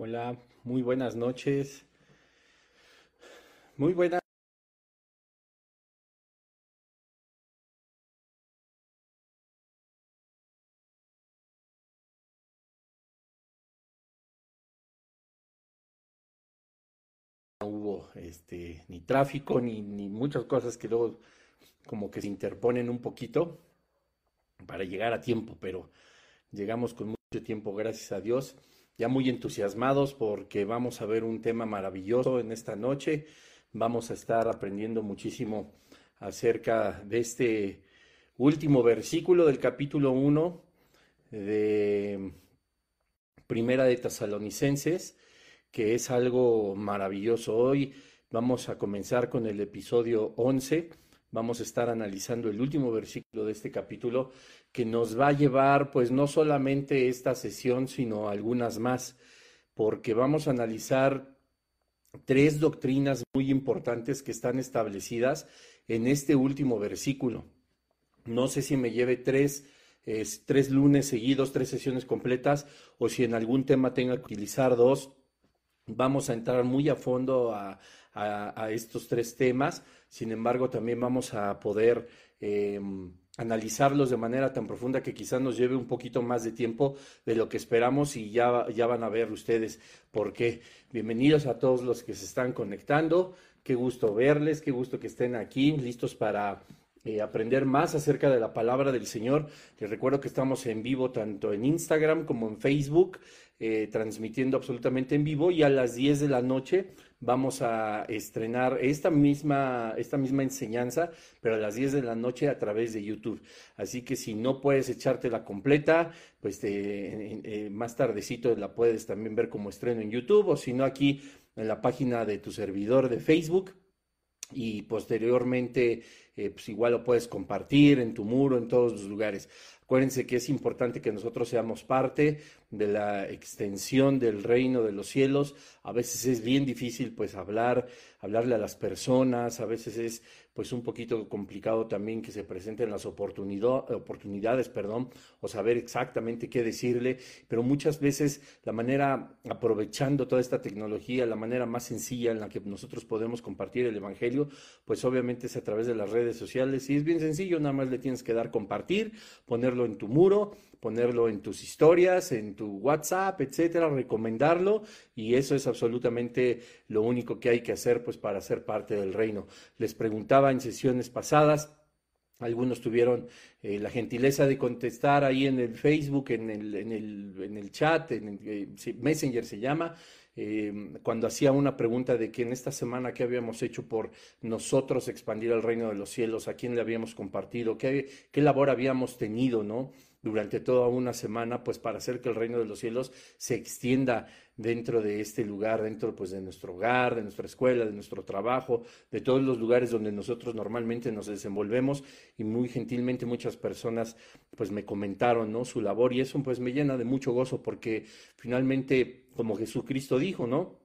Hola, muy buenas noches. Muy buenas. No hubo este, ni tráfico ni, ni muchas cosas que luego como que se interponen un poquito para llegar a tiempo, pero llegamos con mucho tiempo, gracias a Dios ya muy entusiasmados porque vamos a ver un tema maravilloso en esta noche. Vamos a estar aprendiendo muchísimo acerca de este último versículo del capítulo 1 de Primera de Tesalonicenses, que es algo maravilloso. Hoy vamos a comenzar con el episodio 11. Vamos a estar analizando el último versículo de este capítulo que nos va a llevar pues no solamente esta sesión, sino algunas más, porque vamos a analizar tres doctrinas muy importantes que están establecidas en este último versículo. No sé si me lleve tres, tres lunes seguidos, tres sesiones completas, o si en algún tema tenga que utilizar dos. Vamos a entrar muy a fondo a, estos tres temas. Sin embargo, también vamos a poder em, analizarlos de manera tan profunda que quizás nos lleve un poquito más de tiempo de lo que esperamos y ya, ya van a ver ustedes por qué. Bienvenidos a todos los que se están conectando. Qué gusto verles, qué gusto que estén aquí, listos para eh, aprender más acerca de la palabra del Señor. Les recuerdo que estamos en vivo tanto en Instagram como en Facebook, eh, transmitiendo absolutamente en vivo y a las 10 de la noche vamos a estrenar esta misma, esta misma enseñanza, pero a las 10 de la noche a través de YouTube. Así que si no puedes echarte la completa, pues eh, más tardecito la puedes también ver como estreno en YouTube o si no aquí en la página de tu servidor de Facebook y posteriormente eh, pues igual lo puedes compartir en tu muro, en todos los lugares. Acuérdense que es importante que nosotros seamos parte de la extensión del reino de los cielos. A veces es bien difícil pues hablar, hablarle a las personas, a veces es pues un poquito complicado también que se presenten las oportunidades, perdón, o saber exactamente qué decirle, pero muchas veces la manera, aprovechando toda esta tecnología, la manera más sencilla en la que nosotros podemos compartir el Evangelio, pues obviamente es a través de las redes sociales. Y es bien sencillo, nada más le tienes que dar compartir, ponerlo en tu muro, ponerlo en tus historias, en tu WhatsApp, etcétera, recomendarlo y eso es absolutamente lo único que hay que hacer pues para ser parte del reino. Les preguntaba en sesiones pasadas algunos tuvieron eh, la gentileza de contestar ahí en el Facebook, en el, en el, en el chat, en el, eh, Messenger se llama, eh, cuando hacía una pregunta de que en esta semana qué habíamos hecho por nosotros expandir el reino de los cielos, a quién le habíamos compartido, qué, qué labor habíamos tenido, ¿no? Durante toda una semana, pues para hacer que el reino de los cielos se extienda dentro de este lugar, dentro pues de nuestro hogar, de nuestra escuela, de nuestro trabajo, de todos los lugares donde nosotros normalmente nos desenvolvemos y muy gentilmente muchas personas pues me comentaron, ¿no? Su labor y eso pues me llena de mucho gozo porque finalmente como Jesucristo dijo, ¿no?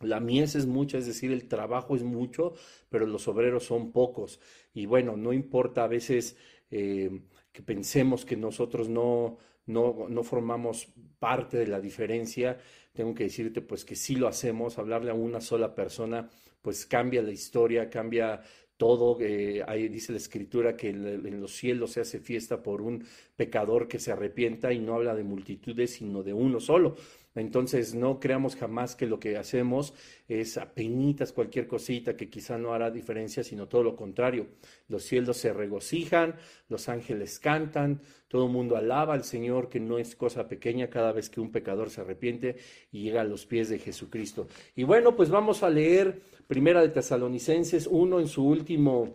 La mies es mucha, es decir, el trabajo es mucho, pero los obreros son pocos. Y bueno, no importa a veces eh, que pensemos que nosotros no, no, no, formamos parte de la diferencia, tengo que decirte pues que sí lo hacemos, hablarle a una sola persona pues cambia la historia, cambia todo. Eh, ahí dice la escritura que en los cielos se hace fiesta por un pecador que se arrepienta y no habla de multitudes, sino de uno solo. Entonces no creamos jamás que lo que hacemos es apenas cualquier cosita que quizá no hará diferencia, sino todo lo contrario. Los cielos se regocijan, los ángeles cantan, todo el mundo alaba al Señor, que no es cosa pequeña cada vez que un pecador se arrepiente y llega a los pies de Jesucristo. Y bueno, pues vamos a leer Primera de Tesalonicenses 1 en su último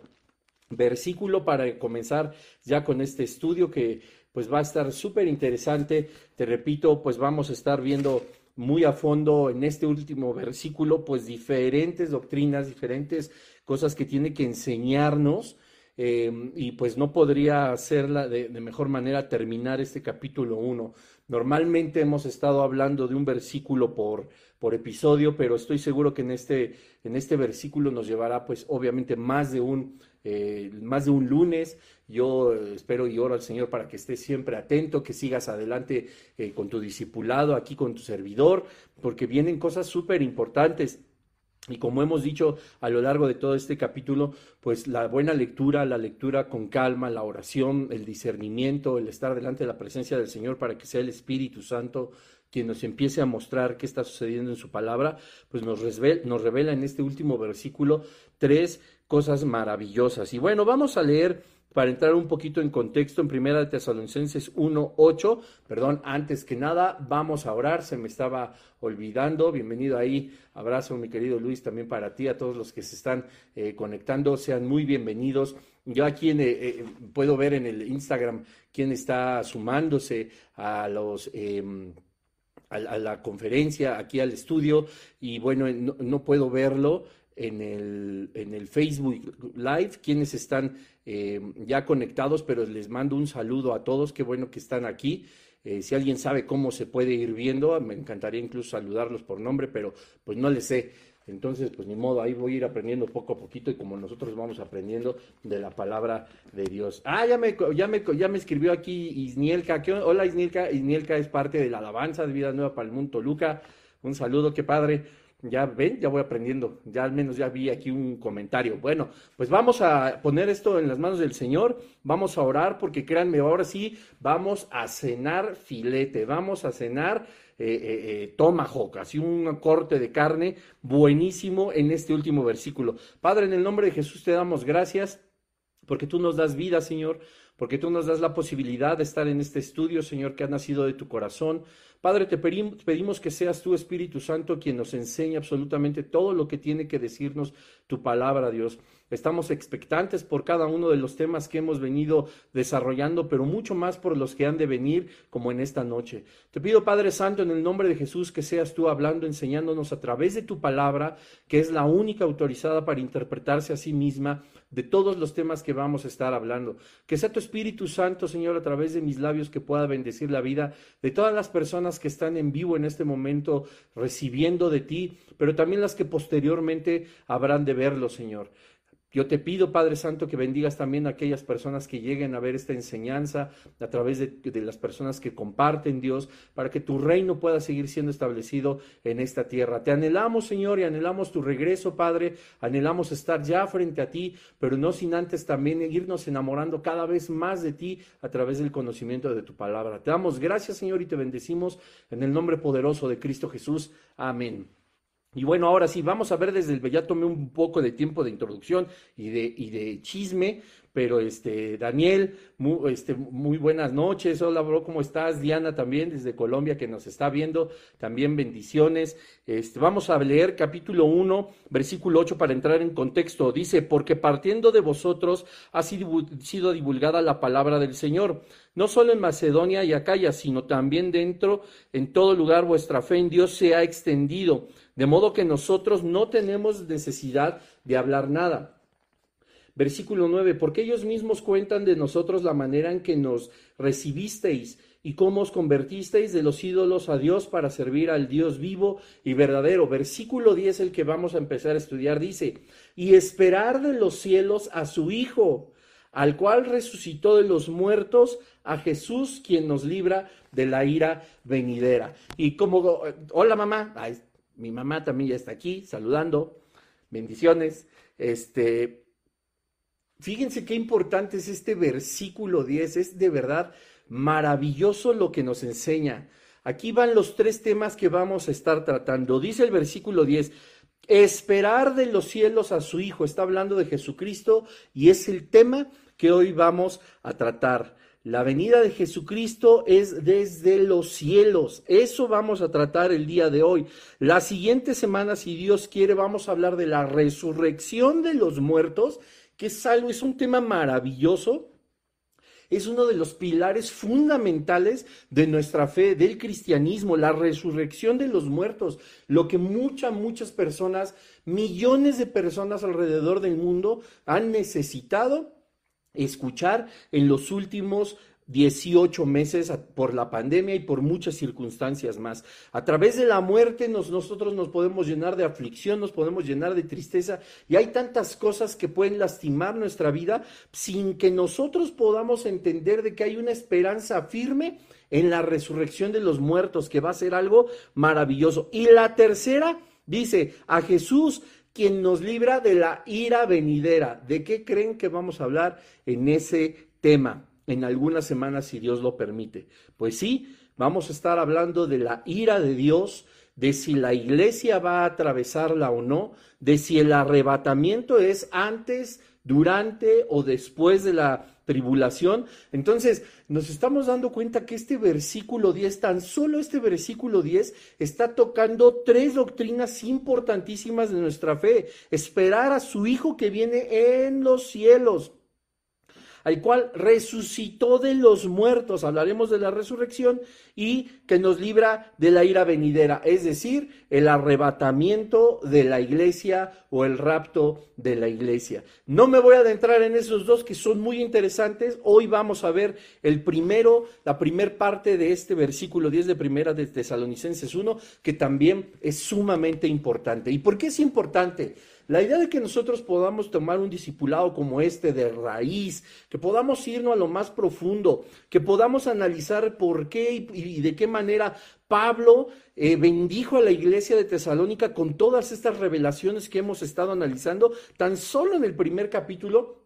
versículo para comenzar ya con este estudio que pues va a estar súper interesante. Te repito, pues vamos a estar viendo muy a fondo en este último versículo, pues diferentes doctrinas, diferentes cosas que tiene que enseñarnos. Em, y pues no podría hacerla de, mejor manera terminar este capítulo 1 Normalmente hemos estado hablando de un versículo por, por episodio, pero estoy seguro que en este, en este versículo nos llevará pues obviamente más de un, eh, más de un lunes. Yo espero y oro al Señor para que estés siempre atento, que sigas adelante eh, con tu discipulado, aquí con tu servidor, porque vienen cosas súper importantes. Y como hemos dicho a lo largo de todo este capítulo, pues la buena lectura, la lectura con calma, la oración, el discernimiento, el estar delante de la presencia del Señor para que sea el Espíritu Santo quien nos empiece a mostrar qué está sucediendo en su palabra, pues nos nos revela en este último versículo tres cosas maravillosas. Y bueno, vamos a leer para entrar un poquito en contexto en Primera de Tesalonicenses 1.8, perdón, antes que nada, vamos a orar, se me estaba olvidando, bienvenido ahí, abrazo mi querido Luis también para ti, a todos los que se están eh, conectando, sean muy bienvenidos. Yo aquí eh, eh, puedo ver en el Instagram quién está sumándose a los... Em, a, la conferencia, aquí al estudio, y bueno, no puedo verlo, en el, en el Facebook Live, quienes están eh, ya conectados, pero les mando un saludo a todos, qué bueno que están aquí. Eh, si alguien sabe cómo se puede ir viendo, me encantaría incluso saludarlos por nombre, pero pues no les sé. Entonces, pues ni modo, ahí voy a ir aprendiendo poco a poquito y como nosotros vamos aprendiendo de la palabra de Dios. Ah, ya me, ya me, ya me escribió aquí Isnielka. Hola Isnielka, Isnielka es parte de la alabanza de Vida Nueva para el Mundo Luca. Un saludo, qué padre. Ya ven, ya voy aprendiendo, ya al menos ya vi aquí un comentario. Bueno, pues vamos a poner esto en las manos del Señor, vamos a orar porque créanme, ahora sí vamos a cenar filete, vamos a cenar eh, eh, eh, tomahawk, así un corte de carne buenísimo en este último versículo. Padre, en el nombre de Jesús te damos gracias porque tú nos das vida, Señor, porque tú nos das la posibilidad de estar en este estudio, Señor, que ha nacido de tu corazón. Padre, te pedimos que seas tú, Espíritu Santo, quien nos enseñe absolutamente todo lo que tiene que decirnos tu palabra, Dios. Estamos expectantes por cada uno de los temas que hemos venido desarrollando, pero mucho más por los que han de venir, como en esta noche. Te pido, Padre Santo, en el nombre de Jesús, que seas tú hablando, enseñándonos a través de tu palabra, que es la única autorizada para interpretarse a sí misma de todos los temas que vamos a estar hablando. Que sea tu Espíritu Santo, Señor, a través de mis labios, que pueda bendecir la vida de todas las personas que están en vivo en este momento recibiendo de ti, pero también las que posteriormente habrán de verlo, Señor. Yo te pido, Padre Santo, que bendigas también a aquellas personas que lleguen a ver esta enseñanza a través de, las personas que comparten Dios, para que tu reino pueda seguir siendo establecido en esta tierra. Te anhelamos, Señor, y anhelamos tu regreso, Padre. Anhelamos estar ya frente a ti, pero no sin antes también irnos enamorando cada vez más de ti a través del conocimiento de tu palabra. Te damos gracias, Señor, y te bendecimos en el nombre poderoso de Cristo Jesús. Amén. Y bueno, ahora sí, vamos a ver desde el, ya tomé un poco de tiempo de introducción y de, y de chisme, pero este, Daniel, muy, este, muy buenas noches, hola bro, ¿cómo estás? Diana también desde Colombia que nos está viendo, también bendiciones. Este, vamos a leer capítulo 1, versículo 8 para entrar en contexto. Dice, porque partiendo de vosotros ha sido divulgada la palabra del Señor, no solo en Macedonia y Acaya, sino también dentro, en todo lugar vuestra fe en Dios se ha extendido de modo que nosotros no tenemos necesidad de hablar nada. Versículo 9, porque ellos mismos cuentan de nosotros la manera en que nos recibisteis y cómo os convertisteis de los ídolos a Dios para servir al Dios vivo y verdadero. Versículo 10, el que vamos a empezar a estudiar, dice, y esperar de los cielos a su Hijo, al cual resucitó de los muertos, a Jesús, quien nos libra de la ira venidera. Y como, hola mamá, mi mamá también ya está aquí saludando. Bendiciones. Este, fíjense qué importante es este versículo 10. Es de verdad maravilloso lo que nos enseña. Aquí van los tres temas que vamos a estar tratando. Dice el versículo 10, esperar de los cielos a su Hijo. Está hablando de Jesucristo y es el tema que hoy vamos a tratar. La venida de Jesucristo es desde los cielos. Eso vamos a tratar el día de hoy. La siguiente semana, si Dios quiere, vamos a hablar de la resurrección de los muertos, que es algo, es un tema maravilloso. Es uno de los pilares fundamentales de nuestra fe, del cristianismo, la resurrección de los muertos, lo que muchas, muchas personas, millones de personas alrededor del mundo han necesitado escuchar en los últimos 18 meses por la pandemia y por muchas circunstancias más. A través de la muerte nosotros nos podemos llenar de aflicción, nos podemos llenar de tristeza y hay tantas cosas que pueden lastimar nuestra vida sin que nosotros podamos entender de que hay una esperanza firme en la resurrección de los muertos, que va a ser algo maravilloso. Y la tercera dice, a Jesús quien nos libra de la ira venidera. ¿De qué creen que vamos a hablar en ese tema? En algunas semanas, si Dios lo permite. Pues sí, vamos a estar hablando de la ira de Dios, de si la iglesia va a atravesarla o no, de si el arrebatamiento es antes, durante o después de la tribulación. Entonces, nos estamos dando cuenta que este versículo 10, tan solo este versículo 10, está tocando tres doctrinas importantísimas de nuestra fe. Esperar a su Hijo que viene en los cielos al cual resucitó de los muertos, hablaremos de la resurrección, y que nos libra de la ira venidera, es decir, el arrebatamiento de la iglesia o el rapto de la iglesia. No me voy a adentrar en esos dos que son muy interesantes, hoy vamos a ver el primero, la primer parte de este versículo 10 de primera de Tesalonicenses 1, que también es sumamente importante. ¿Y por qué es importante? La idea de que nosotros podamos tomar un discipulado como este de raíz, que podamos irnos a lo más profundo, que podamos analizar por qué y, de qué manera Pablo eh, bendijo a la iglesia de Tesalónica con todas estas revelaciones que hemos estado analizando, tan solo en el primer capítulo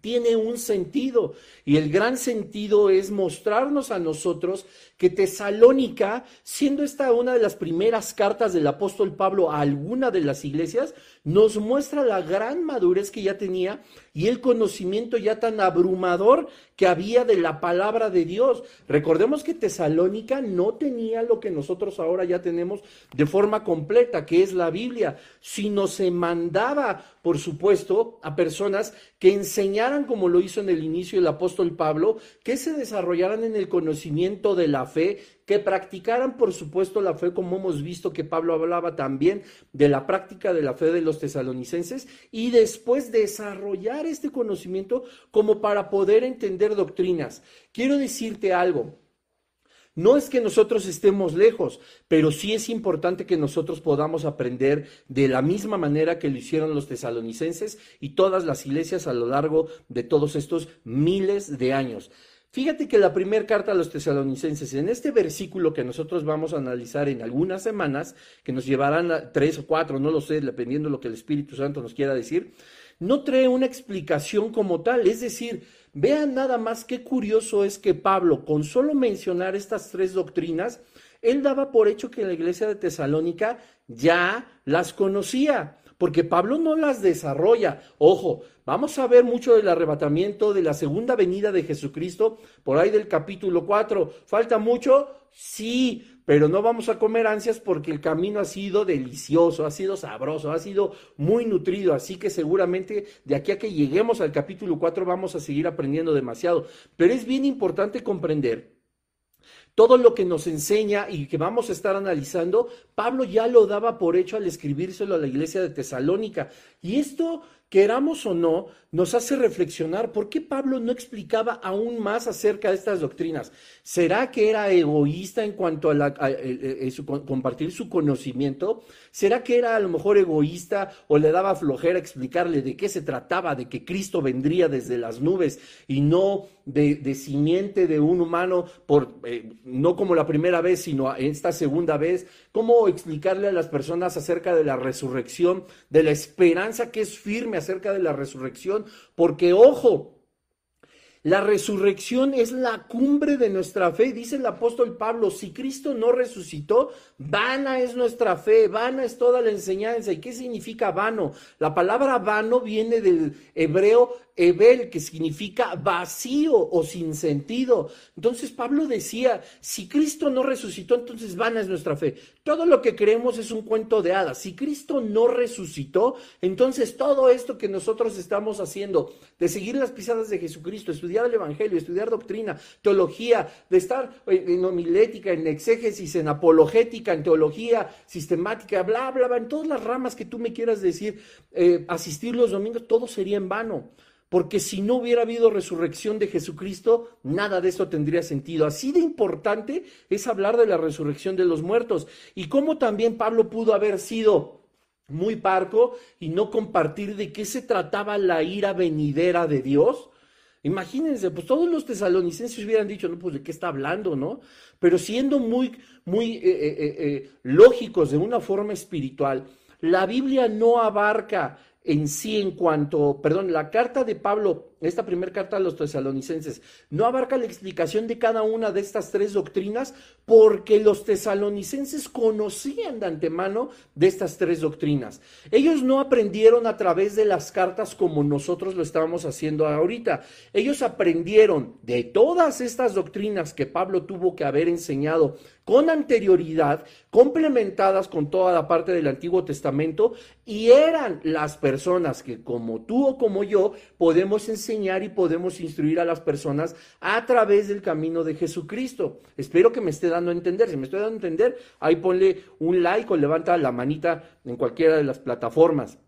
tiene un sentido y el gran sentido es mostrarnos a nosotros que Tesalónica, siendo esta una de las primeras cartas del apóstol Pablo a alguna de las iglesias, nos muestra la gran madurez que ya tenía y el conocimiento ya tan abrumador que había de la palabra de Dios. Recordemos que Tesalónica no tenía lo que nosotros ahora ya tenemos de forma completa, que es la Biblia, sino se mandaba, por supuesto, a personas que como lo hizo en el inicio el apóstol Pablo, que se desarrollaran en el conocimiento de la fe, que practicaran, por supuesto, la fe, como hemos visto que Pablo hablaba también de la práctica de la fe de los tesalonicenses, y después desarrollar este conocimiento como para poder entender doctrinas. Quiero decirte algo. No es que nosotros estemos lejos, pero sí es importante que nosotros podamos aprender de la misma manera que lo hicieron los tesalonicenses y todas las iglesias a lo largo de todos estos miles de años. Fíjate que la primera carta a los tesalonicenses, en este versículo que nosotros vamos a analizar en algunas semanas, que nos llevarán a tres o cuatro, no lo sé, dependiendo de lo que el Espíritu Santo nos quiera decir, no trae una explicación como tal. Es decir, vean nada más qué curioso es que Pablo, con solo mencionar estas tres doctrinas, él daba por hecho que la iglesia de Tesalónica ya las conocía porque Pablo no las desarrolla. Ojo, vamos a ver mucho del arrebatamiento, de la segunda venida de Jesucristo, por ahí del capítulo 4. ¿Falta mucho? Sí, pero no vamos a comer ansias porque el camino ha sido delicioso, ha sido sabroso, ha sido muy nutrido, así que seguramente de aquí a que lleguemos al capítulo 4 vamos a seguir aprendiendo demasiado. Pero es bien importante comprender todo lo que nos enseña y que vamos a estar analizando, Pablo ya lo daba por hecho al escribírselo a la iglesia de Tesalónica. Y esto queramos o no, nos hace reflexionar por qué Pablo no explicaba aún más acerca de estas doctrinas. ¿Será que era egoísta en cuanto a, compartir su conocimiento? ¿Será que era a lo mejor egoísta o le daba flojera explicarle de qué se trataba, de que Cristo vendría desde las nubes y no de, simiente de un humano, eh, no como la primera vez, sino esta segunda vez? ¿Cómo explicarle a las personas acerca de la resurrección, de la esperanza que es firme? Acerca de la resurrección, porque ojo, la resurrección es la cumbre de nuestra fe, dice el apóstol Pablo, si Cristo no resucitó, vana es nuestra fe, vana es toda la enseñanza. ¿Y qué significa vano? La palabra vano viene del hebreo Ebel, que significa vacío o sin sentido. Entonces Pablo decía, si Cristo no resucitó, entonces vana es nuestra fe. Todo lo que creemos es un cuento de hadas. Si Cristo no resucitó, entonces todo esto que nosotros estamos haciendo, de seguir las pisadas de Jesucristo, estudiar el Evangelio, estudiar doctrina, teología, de estar en homilética, en exégesis, en apologética, en teología sistemática, bla, bla, bla, en todas las ramas que tú me quieras decir, eh, asistir los domingos, todo sería en vano. porque si no hubiera habido resurrección de Jesucristo, nada de esto tendría sentido. Así de importante es hablar de la resurrección de los muertos y cómo también Pablo pudo haber sido muy parco y no compartir de qué se trataba la ira venidera de Dios. Imagínense, pues todos los tesalonicenses hubieran dicho, no, pues de qué está hablando, ¿no? Pero siendo muy, muy eh, eh, eh, lógicos de una forma espiritual, la Biblia no abarca en sí en cuanto, perdón, la carta de Pablo, esta primera carta a los tesalonicenses, no abarca la explicación de cada una de estas tres doctrinas porque los tesalonicenses conocían de antemano de estas tres doctrinas. Ellos no aprendieron a través de las cartas como nosotros lo estábamos haciendo ahorita. Ellos aprendieron de todas estas doctrinas que Pablo tuvo que haber enseñado con anterioridad, complementadas con toda la parte del Antiguo Testamento, y eran las personas que como tú o como yo podemos enseñar y podemos instruir a las personas a través del camino de Jesucristo. Espero que me esté dando a entender. Si me estoy dando a entender, ahí ponle un like o levanta la manita en cualquiera de las plataformas.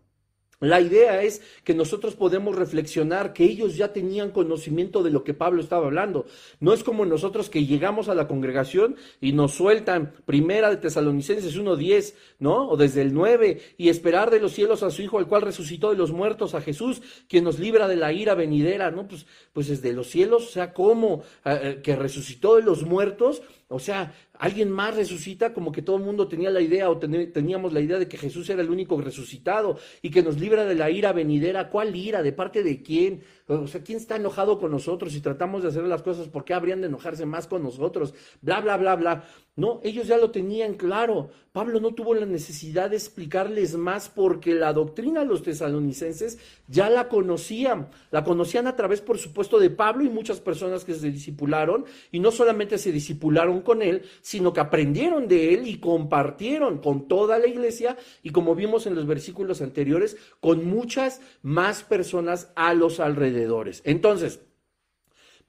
La idea es que nosotros podemos reflexionar que ellos ya tenían conocimiento de lo que Pablo estaba hablando. No es como nosotros que llegamos a la congregación y nos sueltan primera de Tesalonicenses 1.10, ¿no? O desde el 9, y esperar de los cielos a su Hijo, el cual resucitó de los muertos, a Jesús, quien nos libra de la ira venidera, ¿no? Pues, pues desde los cielos, o sea, ¿cómo? Eh, eh, que resucitó de los muertos, o sea, alguien más resucita, como que todo el mundo tenía la idea o teníamos la idea de que Jesús era el único resucitado y que nos libra de la ira venidera. ¿Cuál ira? ¿De parte de quién? O sea, ¿quién está enojado con nosotros? Si tratamos de hacer las cosas, ¿por qué habrían de enojarse más con nosotros? Bla, bla, bla, bla. No, ellos ya lo tenían claro. Pablo no tuvo la necesidad de explicarles más porque la doctrina de los tesalonicenses ya la conocían. La conocían a través, por supuesto, de Pablo y muchas personas que se disipularon. Y no solamente se disipularon con él, sino que aprendieron de él y compartieron con toda la iglesia y como vimos en los versículos anteriores, con muchas más personas a los alrededores. Entonces,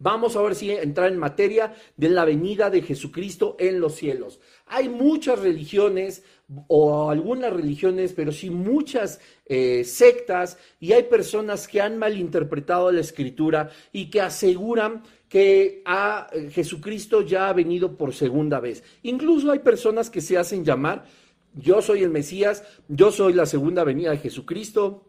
Vamos a ver si entrar en materia de la venida de Jesucristo en los cielos. Hay muchas religiones, o algunas religiones, pero sí muchas eh, sectas, y hay personas que han malinterpretado la escritura y que aseguran que a eh, Jesucristo ya ha venido por segunda vez. Incluso hay personas que se hacen llamar, yo soy el Mesías, yo soy la segunda venida de Jesucristo.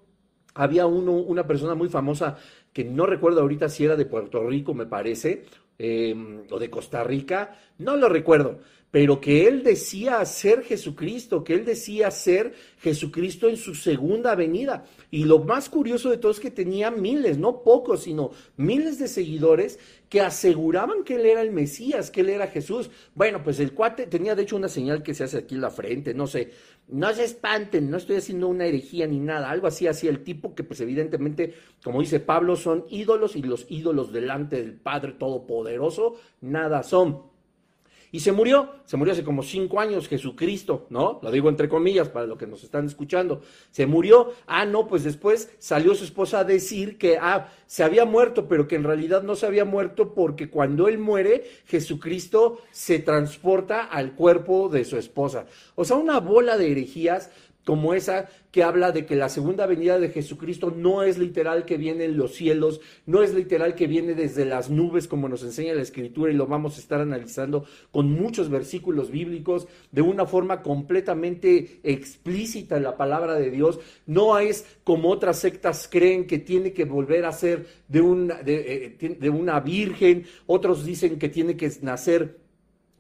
Había uno, una persona muy famosa que no recuerdo ahorita si era de Puerto Rico, me parece, em, o de Costa Rica, no lo recuerdo, pero que él decía ser Jesucristo, que él decía ser Jesucristo en su segunda venida. Y lo más curioso de todo es que tenía miles, no pocos, sino miles de seguidores que aseguraban que él era el Mesías, que él era Jesús. Bueno, pues el cuate tenía de hecho una señal que se hace aquí en la frente, no sé, no se espanten, no estoy haciendo una herejía ni nada, algo así hacía el tipo que pues evidentemente, como dice Pablo, son ídolos y los ídolos delante del Padre Todopoderoso, nada son. Y se murió, se murió hace como cinco años Jesucristo, ¿no? Lo digo entre comillas para los que nos están escuchando. Se murió, ah, no, pues después salió su esposa a decir que, ah, se había muerto, pero que en realidad no se había muerto porque cuando él muere, Jesucristo se transporta al cuerpo de su esposa. O sea, una bola de herejías como esa que habla de que la segunda venida de Jesucristo no es literal que viene en los cielos, no es literal que viene desde las nubes como nos enseña la escritura y lo vamos a estar analizando con muchos versículos bíblicos de una forma completamente explícita en la palabra de Dios, no es como otras sectas creen que tiene que volver a ser de una, de, eh, de una virgen, otros dicen que tiene que nacer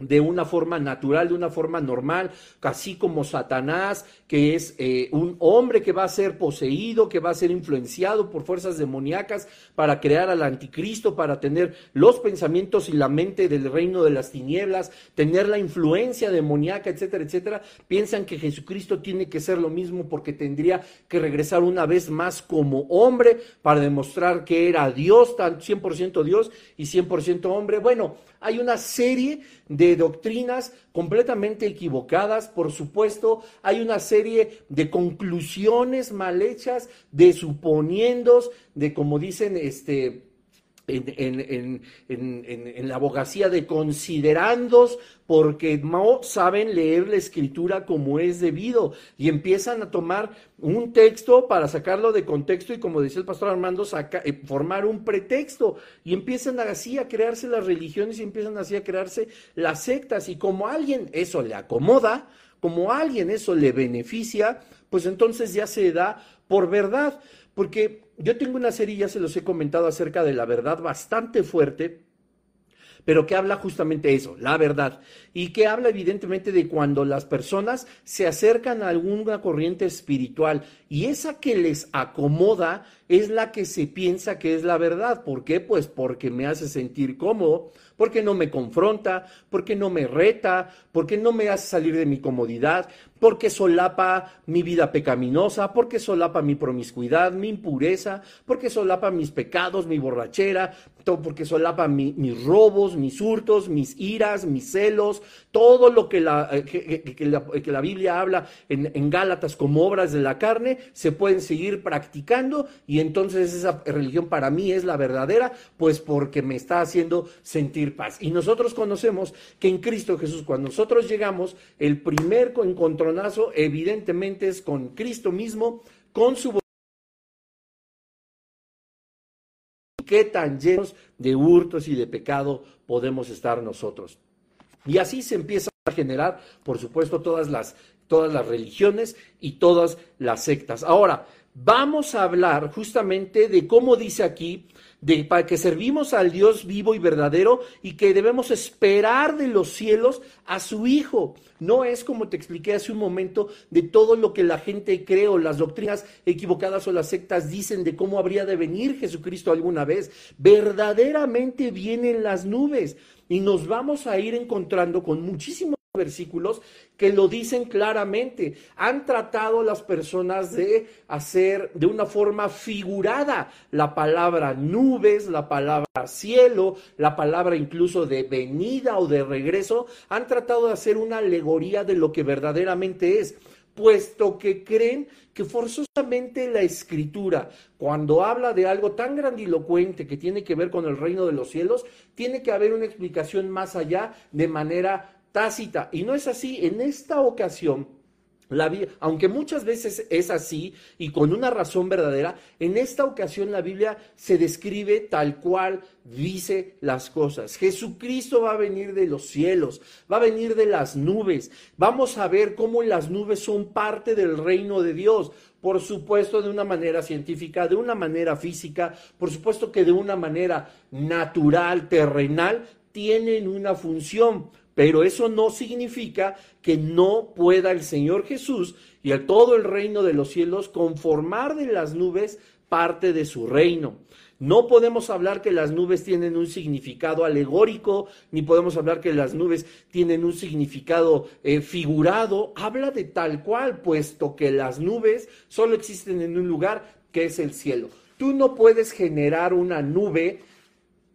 de una forma natural, de una forma normal, así como Satanás, que es eh, un hombre que va a ser poseído, que va a ser influenciado por fuerzas demoníacas para crear al anticristo, para tener los pensamientos y la mente del reino de las tinieblas, tener la influencia demoníaca, etcétera, etcétera, piensan que Jesucristo tiene que ser lo mismo porque tendría que regresar una vez más como hombre para demostrar que era Dios, 100% Dios y 100% hombre. Bueno, hay una serie de doctrinas completamente equivocadas, por supuesto, hay una serie de conclusiones mal hechas, de suponiendos, de como dicen, este, en, en, la abogacía de considerandos porque no saben leer la escritura como es debido. Y empiezan a tomar un texto para sacarlo de contexto y como decía el pastor Armando, eh, formar un pretexto. Y empiezan así a crearse las religiones y empiezan así a crearse las sectas. Y como a alguien eso le acomoda, como a alguien eso le beneficia, pues entonces ya se da por verdad. Porque yo tengo una serie, ya se los he comentado acerca de la verdad bastante fuerte, pero que habla justamente eso, la verdad, y que habla evidentemente de cuando las personas se acercan a alguna corriente espiritual y esa que les acomoda es la que se piensa que es la verdad. ¿Por qué? Pues porque me hace sentir cómodo, porque no me confronta, porque no me reta, porque no me hace salir de mi comodidad, porque solapa mi vida pecaminosa, porque solapa mi promiscuidad, mi impureza, porque solapa mis pecados, mi borrachera, porque solapa mis robos, mis hurtos, mis iras, mis celos, todo lo que la, eh, que, la, Biblia habla en, en Gálatas como obras de la carne, se pueden seguir practicando y entonces esa religión para mí es la verdadera, pues porque me está haciendo sentir paz. Y nosotros conocemos que en Cristo Jesús, cuando nosotros llegamos, el primer encuentro evidentemente es con Cristo mismo, con su qué tan llenos de hurtos y de pecado podemos estar nosotros. Y así se empieza a generar, por supuesto, todas las, todas las religiones y todas las sectas. Ahora, vamos a hablar justamente de cómo dice aquí de, para que servimos al Dios vivo y verdadero y que debemos esperar de los cielos a su Hijo. No es como te expliqué hace un momento de todo lo que la gente cree o las doctrinas equivocadas o las sectas dicen de cómo habría de venir Jesucristo alguna vez. Verdaderamente vienen las nubes y nos vamos a ir encontrando con muchísimos versículos que lo dicen claramente. Han tratado las personas de hacer de una forma figurada la palabra nubes, la palabra cielo, la palabra incluso de venida o de regreso. Han tratado de hacer una alegoría de lo que verdaderamente es puesto que creen que forzosamente la escritura, cuando habla de algo tan grandilocuente que tiene que ver con el reino de los cielos, tiene que haber una explicación más allá de manera tácita. Y no es así. En esta ocasión, la, aunque muchas veces es así y con una razón verdadera, en esta ocasión la Biblia se describe tal cual dice las cosas. Jesucristo va a venir de los cielos, va a venir de las nubes. Vamos a ver cómo las nubes son parte del reino de Dios. Por supuesto, de una manera científica, de una manera física, por supuesto que de una manera natural, terrenal, tienen una función. Pero eso no significa que no pueda el Señor Jesús y a todo el reino de los cielos conformar de las nubes parte de su reino. No podemos hablar que las nubes tienen un significado alegórico, ni podemos hablar que las nubes tienen un significado eh, figurado. Habla de tal cual, puesto que las nubes solo existen en un lugar que es el cielo. Tú no puedes generar una nube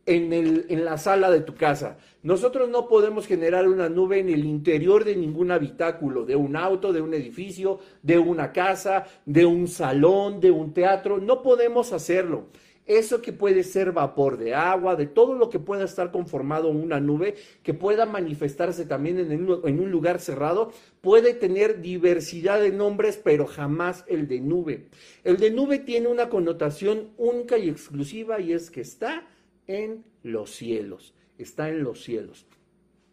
en, el, en la sala de tu casa. Nosotros no podemos generar una nube en el interior de ningún habitáculo, de un auto, de un edificio, de una casa, de un salón, de un teatro. No podemos hacerlo. Eso que puede ser vapor de agua, de todo lo que pueda estar conformado en una nube, que pueda manifestarse también en, en un lugar cerrado, puede tener diversidad de nombres, pero jamás el de nube. El de nube tiene una connotación única y exclusiva y es que está en los cielos, está en los cielos.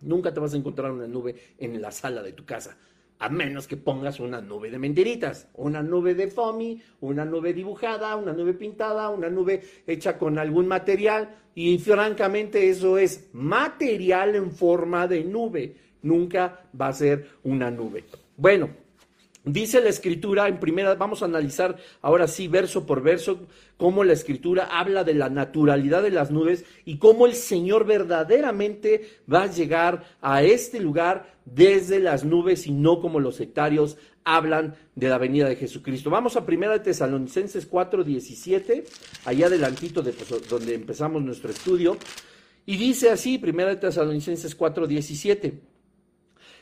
Nunca te vas a encontrar una nube en la sala de tu casa, a menos que pongas una nube de mentiritas, una nube de foamy, una nube dibujada, una nube pintada, una nube hecha con algún material, y francamente eso es material en forma de nube, nunca va a ser una nube. Bueno, Dice la escritura en primera, vamos a analizar ahora sí verso por verso cómo la escritura habla de la naturalidad de las nubes y cómo el Señor verdaderamente va a llegar a este lugar desde las nubes y no como los sectarios hablan de la venida de Jesucristo. Vamos a primera de Tesalonicenses 4:17, allá adelantito de pues, donde empezamos nuestro estudio, y dice así, primera de Tesalonicenses 4:17.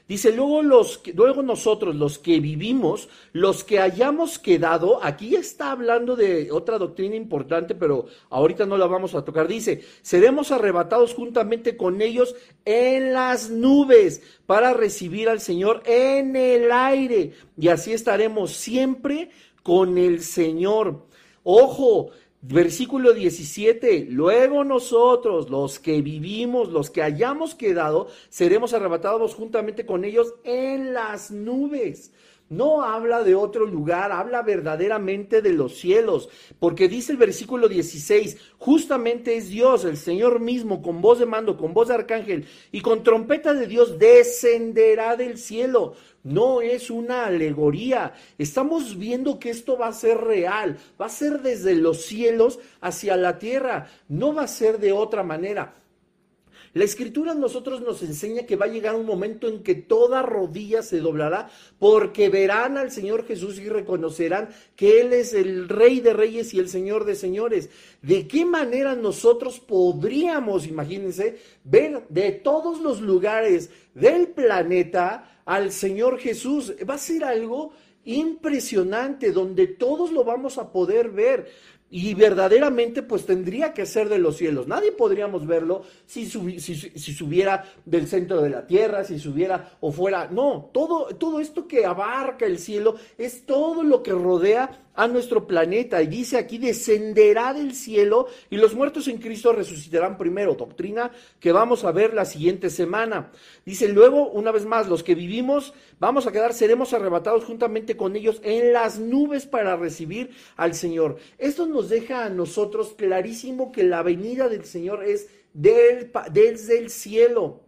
Dice, luego, los, luego nosotros, los que vivimos, los que hayamos quedado, aquí está hablando de otra doctrina importante, pero ahorita no la vamos a tocar. Dice, seremos arrebatados juntamente con ellos en las nubes para recibir al Señor en el aire. Y así estaremos siempre con el Señor. Ojo, Versículo 17, luego nosotros, los que vivimos, los que hayamos quedado, seremos arrebatados juntamente con ellos en las nubes. No habla de otro lugar, habla verdaderamente de los cielos, porque dice el versículo 16, justamente es Dios, el Señor mismo, con voz de mando, con voz de arcángel y con trompeta de Dios, descenderá del cielo no es una alegoría. Estamos viendo que esto va a ser real, va a ser desde los cielos hacia la tierra, no va a ser de otra manera. La escritura a nosotros nos enseña que va a llegar un momento en que toda rodilla se doblará porque verán al Señor Jesús y reconocerán que Él es el Rey de Reyes y el Señor de Señores. ¿De qué manera nosotros podríamos, imagínense, ver de todos los lugares del planeta al Señor Jesús. Va a ser algo impresionante donde todos lo vamos a poder ver y verdaderamente pues tendría que ser de los cielos. Nadie podríamos verlo si, si, subiera del centro de la tierra, si subiera o fuera. No, todo, todo esto que abarca el cielo es todo lo que rodea a nuestro planeta. Y dice aquí, descenderá del cielo y los muertos en Cristo resucitarán primero. Doctrina que vamos a ver la siguiente semana. Dice luego, una vez más, los que vivimos, vamos a quedar, seremos arrebatados juntamente con ellos en las nubes para recibir al Señor. Esto nos deja a nosotros clarísimo que la venida del Señor es del, desde el cielo.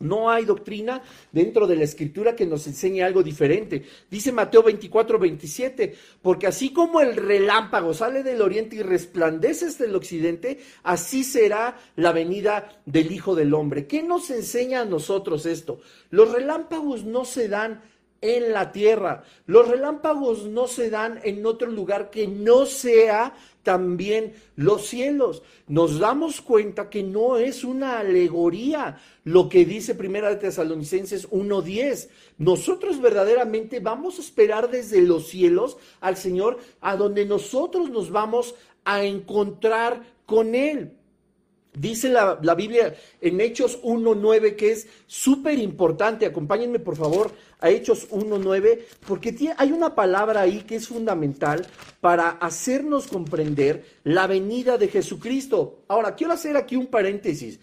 No hay doctrina dentro de la escritura que nos enseñe algo diferente. Dice Mateo 24, 27, porque así como el relámpago sale del oriente y resplandece hasta el occidente, así será la venida del Hijo del Hombre. ¿Qué nos enseña a nosotros esto? Los relámpagos no se dan en la tierra. Los relámpagos no se dan en otro lugar que no sea también los cielos. Nos damos cuenta que no es una alegoría lo que dice Primera de Tesalonicenses 1:10. Nosotros verdaderamente vamos a esperar desde los cielos al Señor a donde nosotros nos vamos a encontrar con él. Dice la, Biblia en Hechos 1.9 que es súper importante. Acompáñenme por favor a Hechos 1.9 porque hay una palabra ahí que es fundamental para hacernos comprender la venida de Jesucristo. Ahora, quiero hacer aquí un paréntesis.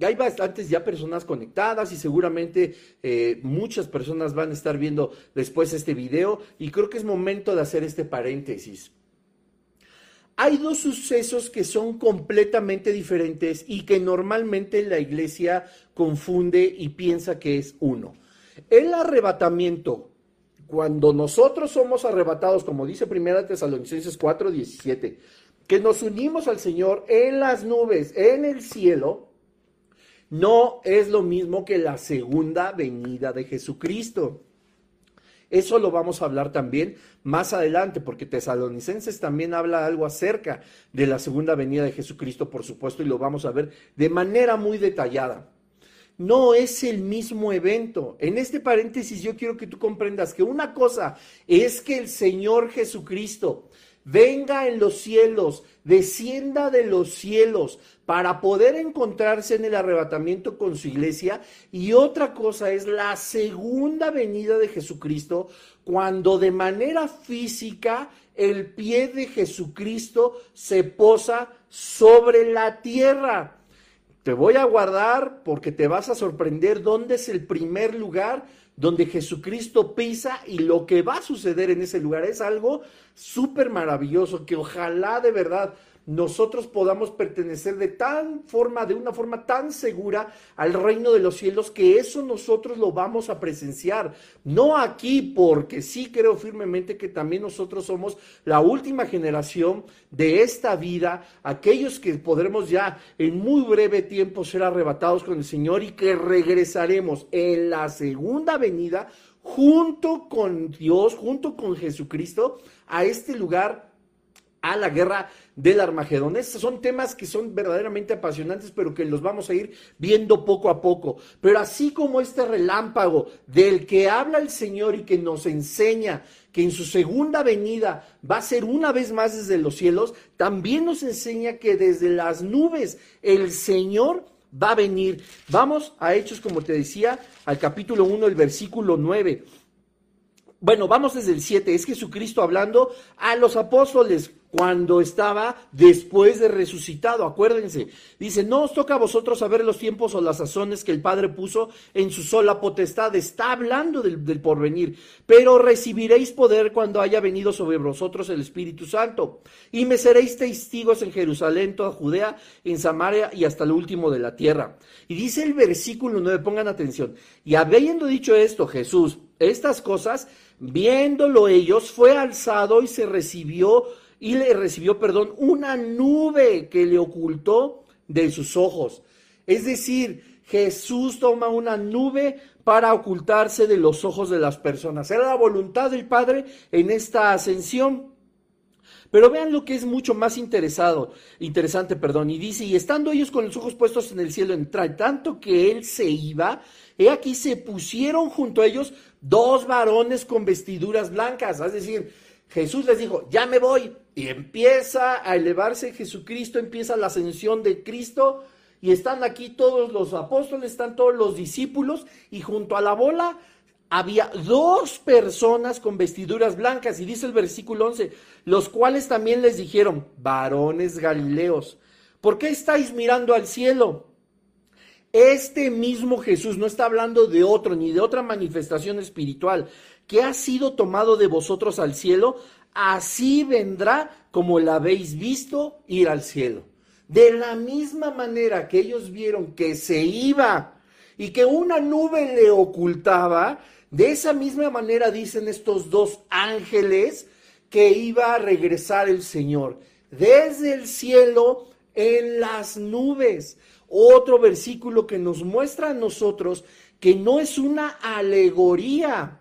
Hay bastantes ya personas conectadas y seguramente eh, muchas personas van a estar viendo después este video y creo que es momento de hacer este paréntesis hay dos sucesos que son completamente diferentes y que normalmente la iglesia confunde y piensa que es uno. El arrebatamiento, cuando nosotros somos arrebatados, como dice Primera Tesalonicenses 4:17, que nos unimos al Señor en las nubes, en el cielo, no es lo mismo que la segunda venida de Jesucristo. Eso lo vamos a hablar también más adelante, porque Tesalonicenses también habla algo acerca de la segunda venida de Jesucristo, por supuesto, y lo vamos a ver de manera muy detallada. No es el mismo evento. En este paréntesis yo quiero que tú comprendas que una cosa es que el Señor Jesucristo venga en los cielos, descienda de los cielos para poder encontrarse en el arrebatamiento con su iglesia. Y otra cosa es la segunda venida de Jesucristo, cuando de manera física el pie de Jesucristo se posa sobre la tierra. Te voy a guardar porque te vas a sorprender dónde es el primer lugar donde Jesucristo pisa y lo que va a suceder en ese lugar es algo súper maravilloso que ojalá de verdad nosotros podamos pertenecer de tan forma, de una forma tan segura al reino de los cielos que eso nosotros lo vamos a presenciar. No aquí, porque sí creo firmemente que también nosotros somos la última generación de esta vida, aquellos que podremos ya en muy breve tiempo ser arrebatados con el Señor y que regresaremos en la segunda venida junto con Dios, junto con Jesucristo, a este lugar a la guerra del Armagedón. Estos son temas que son verdaderamente apasionantes, pero que los vamos a ir viendo poco a poco. Pero así como este relámpago del que habla el Señor y que nos enseña que en su segunda venida va a ser una vez más desde los cielos, también nos enseña que desde las nubes el Señor va a venir. Vamos a Hechos, como te decía, al capítulo 1, el versículo 9. Bueno, vamos desde el 7. Es Jesucristo hablando a los apóstoles cuando estaba después de resucitado. Acuérdense, dice, no os toca a vosotros saber los tiempos o las sazones que el Padre puso en su sola potestad. Está hablando del, porvenir, pero recibiréis poder cuando haya venido sobre vosotros el Espíritu Santo. Y me seréis testigos en Jerusalén, toda Judea, en Samaria y hasta lo último de la tierra. Y dice el versículo 9, pongan atención. Y habiendo dicho esto, Jesús, estas cosas, Viéndolo ellos, fue alzado y se recibió, y le recibió, perdón, una nube que le ocultó de sus ojos. Es decir, Jesús toma una nube para ocultarse de los ojos de las personas. Era la voluntad del Padre en esta ascensión. Pero vean lo que es mucho más interesado, interesante, perdón, y dice, y estando ellos con los ojos puestos en el cielo, entre tanto que él se iba, he aquí se pusieron junto a ellos dos varones con vestiduras blancas, es decir, Jesús les dijo, ya me voy, y empieza a elevarse Jesucristo, empieza la ascensión de Cristo, y están aquí todos los apóstoles, están todos los discípulos, y junto a la bola había dos personas con vestiduras blancas, y dice el versículo 11, los cuales también les dijeron, varones galileos, ¿por qué estáis mirando al cielo? Este mismo Jesús no está hablando de otro ni de otra manifestación espiritual que ha sido tomado de vosotros al cielo, así vendrá como la habéis visto ir al cielo. De la misma manera que ellos vieron que se iba y que una nube le ocultaba, de esa misma manera dicen estos dos ángeles que iba a regresar el Señor desde el cielo en las nubes. Otro versículo que nos muestra a nosotros que no es una alegoría.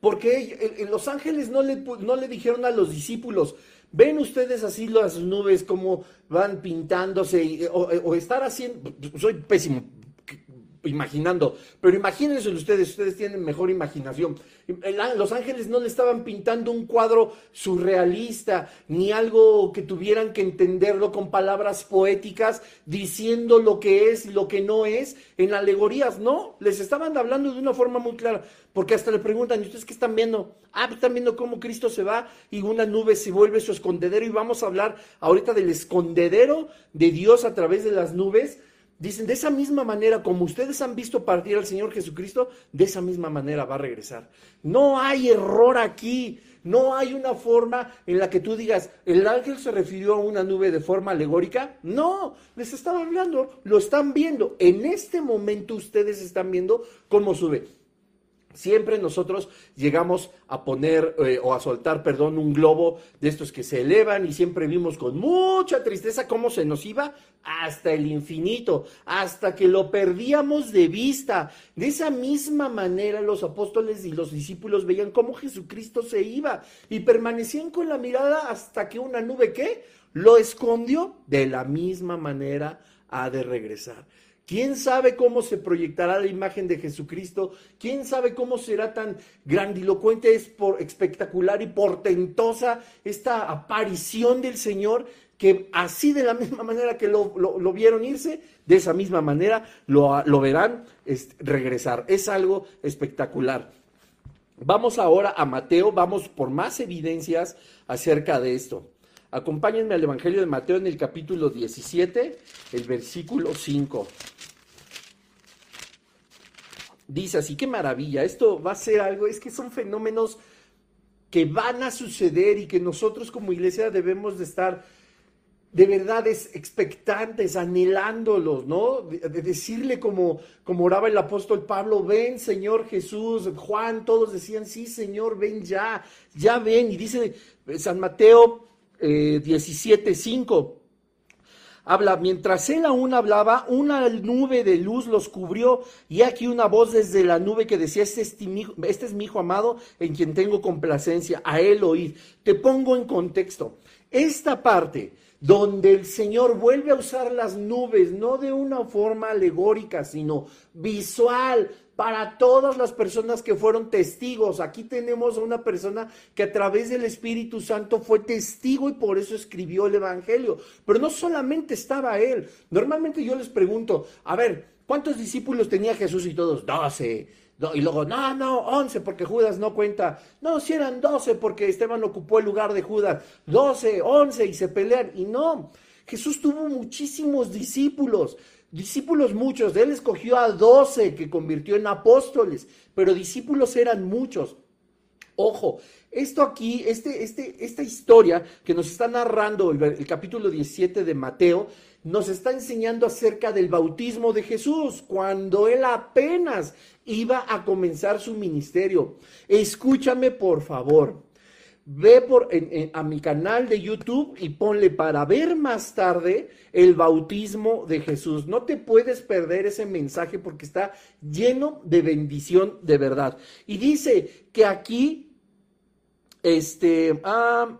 Porque los ángeles no le, no le dijeron a los discípulos, ven ustedes así las nubes como van pintándose o, o estar haciendo, soy pésimo imaginando, pero imagínense ustedes, ustedes tienen mejor imaginación. Los ángeles no le estaban pintando un cuadro surrealista, ni algo que tuvieran que entenderlo con palabras poéticas, diciendo lo que es y lo que no es en alegorías, no, les estaban hablando de una forma muy clara, porque hasta le preguntan, ¿y ustedes qué están viendo? Ah, pues están viendo cómo Cristo se va y una nube se vuelve su escondedero y vamos a hablar ahorita del escondedero de Dios a través de las nubes Dicen, de esa misma manera, como ustedes han visto partir al Señor Jesucristo, de esa misma manera va a regresar. No hay error aquí. No hay una forma en la que tú digas, el ángel se refirió a una nube de forma alegórica. No, les estaba hablando, lo están viendo. En este momento ustedes están viendo cómo sube. Siempre nosotros llegamos a poner eh, o a soltar, perdón, un globo de estos que se elevan y siempre vimos con mucha tristeza cómo se nos iba hasta el infinito, hasta que lo perdíamos de vista. De esa misma manera los apóstoles y los discípulos veían cómo Jesucristo se iba y permanecían con la mirada hasta que una nube que lo escondió. De la misma manera ha de regresar. ¿Quién sabe cómo se proyectará la imagen de Jesucristo? ¿Quién sabe cómo será tan grandilocuente, es espectacular y portentosa esta aparición del Señor? Que así de la misma manera que lo, vieron irse, de esa misma manera lo verán regresar. Es algo espectacular. Vamos ahora a Mateo, vamos por más evidencias acerca de esto. Acompáñenme al Evangelio de Mateo en el capítulo 17, el versículo 5. Dice así, qué maravilla, esto va a ser algo, es que son fenómenos que van a suceder y que nosotros como iglesia debemos de estar de verdad expectantes, anhelándolos, ¿no? De, decirle como, como oraba el apóstol Pablo, ven Señor Jesús, Juan, todos decían, sí Señor, ven ya, ya ven. Y dice San Mateo eh, 17.5. Habla, mientras él aún hablaba, una nube de luz los cubrió y aquí una voz desde la nube que decía, este es, mi, este es mi hijo amado en quien tengo complacencia, a él oír. Te pongo en contexto. esta parte donde el Señor vuelve a usar las nubes, no de una forma alegórica, sino visual, para todas las personas que fueron testigos. Aquí tenemos a una persona que a través del Espíritu Santo fue testigo y por eso escribió el Evangelio. Pero no solamente estaba él. Normalmente yo les pregunto, a ver, ¿cuántos discípulos tenía Jesús y todos? Doce. Y luego, no, no, once porque Judas no cuenta. No, si eran doce porque Esteban ocupó el lugar de Judas. Doce, once y se pelean. Y no, Jesús tuvo muchísimos discípulos. Discípulos muchos, él escogió a doce que convirtió en apóstoles, pero discípulos eran muchos. Ojo, esto aquí, este, este, esta historia que nos está narrando el, el, capítulo 17 de Mateo, nos está enseñando acerca del bautismo de Jesús, cuando él apenas iba a comenzar su ministerio. Escúchame por favor ve por, a mi canal de YouTube y ponle para ver más tarde el bautismo de Jesús. No te puedes perder ese mensaje porque está lleno de bendición de verdad. Y dice que aquí, este, ah,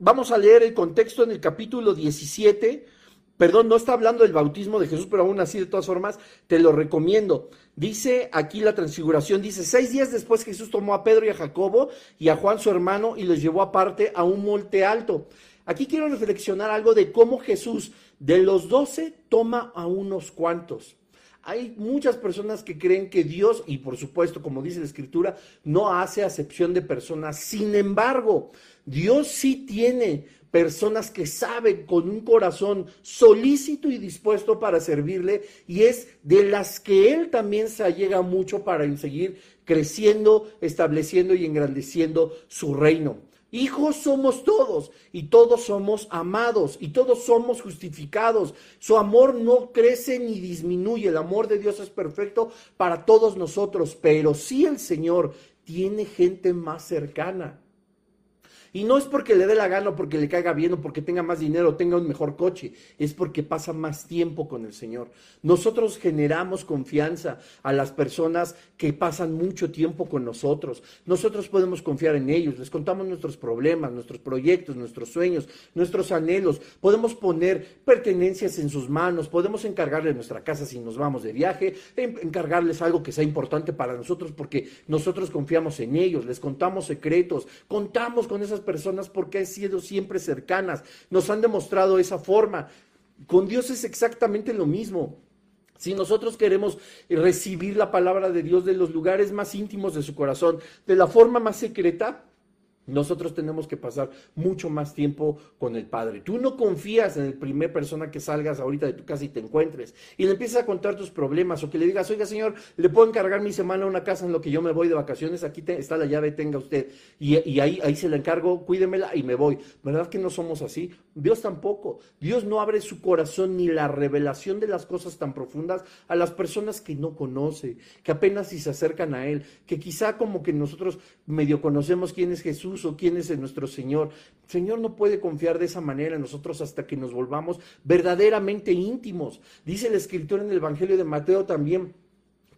vamos a leer el contexto en el capítulo 17 Perdón, no está hablando del bautismo de Jesús, pero aún así, de todas formas, te lo recomiendo. Dice aquí la transfiguración, dice, seis días después Jesús tomó a Pedro y a Jacobo y a Juan su hermano y los llevó aparte a un monte alto. Aquí quiero reflexionar algo de cómo Jesús de los doce toma a unos cuantos. Hay muchas personas que creen que Dios, y por supuesto, como dice la Escritura, no hace acepción de personas. Sin embargo, Dios sí tiene personas que saben con un corazón solícito y dispuesto para servirle y es de las que Él también se allega mucho para seguir creciendo, estableciendo y engrandeciendo su reino. Hijos somos todos y todos somos amados y todos somos justificados. Su amor no crece ni disminuye. El amor de Dios es perfecto para todos nosotros, pero sí el Señor tiene gente más cercana y no es porque le dé la gana o porque le caiga bien o porque tenga más dinero o tenga un mejor coche, es porque pasa más tiempo con el Señor. Nosotros generamos confianza a las personas que pasan mucho tiempo con nosotros. Nosotros podemos confiar en ellos, les contamos nuestros problemas, nuestros proyectos, nuestros sueños, nuestros anhelos. Podemos poner pertenencias en sus manos, podemos encargarles nuestra casa si nos vamos de viaje, encargarles algo que sea importante para nosotros porque nosotros confiamos en ellos, les contamos secretos, contamos con esas personas porque han sido siempre cercanas, nos han demostrado esa forma. Con Dios es exactamente lo mismo. Si nosotros queremos recibir la palabra de Dios de los lugares más íntimos de su corazón, de la forma más secreta, nosotros tenemos que pasar mucho más tiempo con el Padre. Tú no confías en el primer persona que salgas ahorita de tu casa y te encuentres y le empiezas a contar tus problemas o que le digas, oiga señor, le puedo encargar mi semana a una casa en lo que yo me voy de vacaciones, aquí está la llave, tenga usted. Y, ahí, ahí se la encargo, cuídemela y me voy. ¿Verdad que no somos así? Dios tampoco. Dios no abre su corazón ni la revelación de las cosas tan profundas a las personas que no conoce, que apenas si se acercan a Él, que quizá como que nosotros medio conocemos quién es Jesús o quién es nuestro Señor. El Señor no puede confiar de esa manera en nosotros hasta que nos volvamos verdaderamente íntimos. Dice el escritor en el Evangelio de Mateo también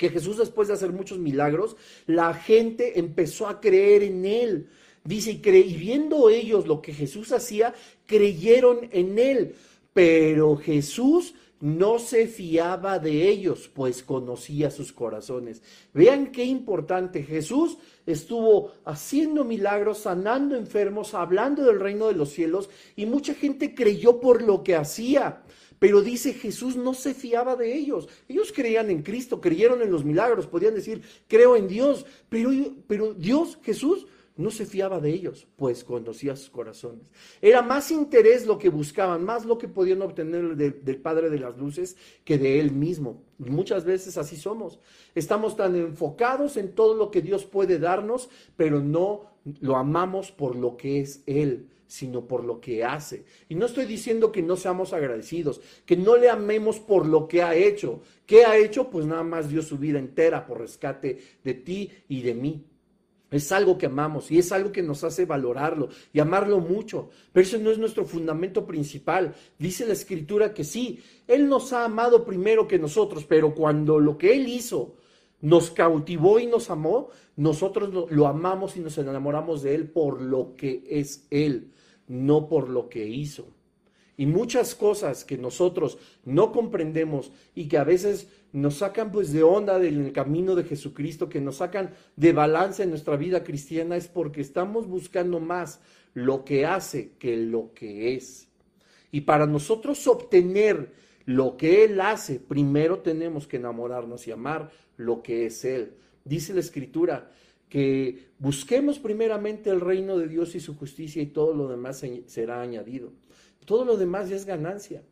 que Jesús después de hacer muchos milagros, la gente empezó a creer en él. Dice, y, viendo ellos lo que Jesús hacía, creyeron en él. Pero Jesús no se fiaba de ellos, pues conocía sus corazones. Vean qué importante. Jesús estuvo haciendo milagros, sanando enfermos, hablando del reino de los cielos, y mucha gente creyó por lo que hacía. Pero dice Jesús no se fiaba de ellos. Ellos creían en Cristo, creyeron en los milagros, podían decir, creo en Dios, pero, pero Dios, Jesús, no se fiaba de ellos, pues conocía sus corazones. Era más interés lo que buscaban, más lo que podían obtener del Padre de las Luces que de Él mismo. muchas veces así somos. Estamos tan enfocados en todo lo que Dios puede darnos, pero no lo amamos por lo que es Él sino por lo que hace. Y no estoy diciendo que no seamos agradecidos, que no le amemos por lo que ha hecho. ¿Qué ha hecho? Pues nada más dio su vida entera por rescate de ti y de mí. Es algo que amamos y es algo que nos hace valorarlo y amarlo mucho. Pero eso no es nuestro fundamento principal. Dice la escritura que sí, Él nos ha amado primero que nosotros, pero cuando lo que Él hizo nos cautivó y nos amó, nosotros lo, amamos y nos enamoramos de Él por lo que es Él no por lo que hizo. Y muchas cosas que nosotros no comprendemos y que a veces nos sacan pues de onda del camino de Jesucristo, que nos sacan de balance en nuestra vida cristiana, es porque estamos buscando más lo que hace que lo que es. Y para nosotros obtener lo que Él hace, primero tenemos que enamorarnos y amar lo que es Él. Dice la Escritura que busquemos primeramente el reino de Dios y su justicia y todo lo demás será añadido. Todo lo demás ya es ganancia.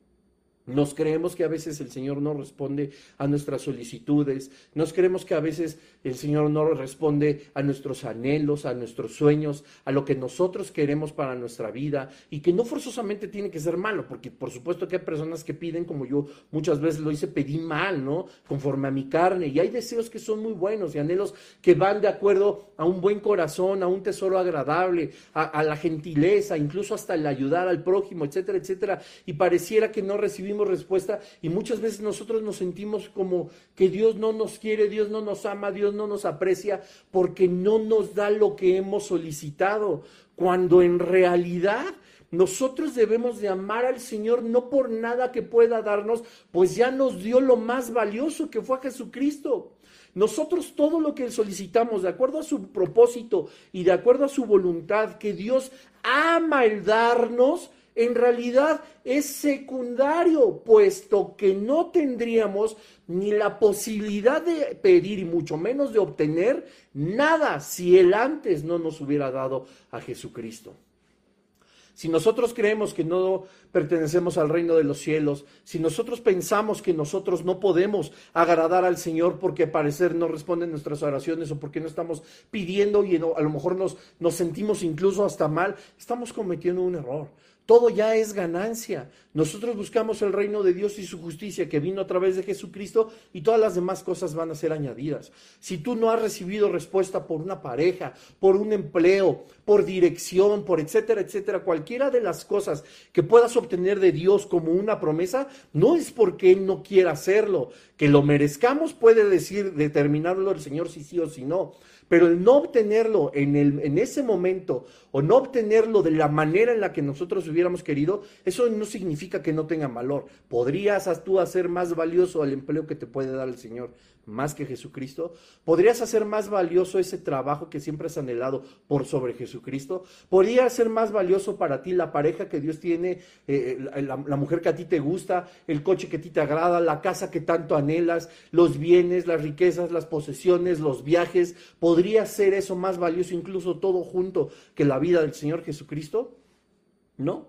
Nos creemos que a veces el Señor no responde a nuestras solicitudes, nos creemos que a veces el Señor no responde a nuestros anhelos, a nuestros sueños, a lo que nosotros queremos para nuestra vida y que no forzosamente tiene que ser malo, porque por supuesto que hay personas que piden, como yo muchas veces lo hice, pedí mal, ¿no? Conforme a mi carne y hay deseos que son muy buenos y anhelos que van de acuerdo a un buen corazón, a un tesoro agradable, a, la gentileza, incluso hasta el ayudar al prójimo, etcétera, etcétera, y pareciera que no recibimos respuesta y muchas veces nosotros nos sentimos como que Dios no nos quiere, Dios no nos ama, Dios no nos aprecia porque no nos da lo que hemos solicitado, cuando en realidad nosotros debemos de amar al Señor no por nada que pueda darnos, pues ya nos dio lo más valioso que fue a Jesucristo. Nosotros todo lo que solicitamos, de acuerdo a su propósito y de acuerdo a su voluntad, que Dios ama el darnos, en realidad es secundario, puesto que no tendríamos ni la posibilidad de pedir y mucho menos de obtener nada si Él antes no nos hubiera dado a Jesucristo. Si nosotros creemos que no pertenecemos al reino de los cielos, si nosotros pensamos que nosotros no podemos agradar al Señor porque parecer no responden nuestras oraciones o porque no estamos pidiendo y a lo mejor nos, nos sentimos incluso hasta mal, estamos cometiendo un error todo ya es ganancia. Nosotros buscamos el reino de Dios y su justicia que vino a través de Jesucristo y todas las demás cosas van a ser añadidas. Si tú no has recibido respuesta por una pareja, por un empleo, por dirección, por etcétera, etcétera, cualquiera de las cosas que puedas obtener de Dios como una promesa, no es porque Él no quiera hacerlo. Que lo merezcamos puede decir, determinarlo el Señor si sí o si no. Pero el no obtenerlo en, el, en ese momento o no obtenerlo de la manera en la que nosotros hubiéramos querido, eso no significa que no tenga valor. Podrías tú hacer más valioso el empleo que te puede dar el Señor más que Jesucristo? ¿Podrías hacer más valioso ese trabajo que siempre has anhelado por sobre Jesucristo? ¿Podría ser más valioso para ti la pareja que Dios tiene, eh, la, la, mujer que a ti te gusta, el coche que a ti te agrada, la casa que tanto anhelas, los bienes, las riquezas, las posesiones, los viajes? ¿Podría ser eso más valioso incluso todo junto que la vida del Señor Jesucristo? No.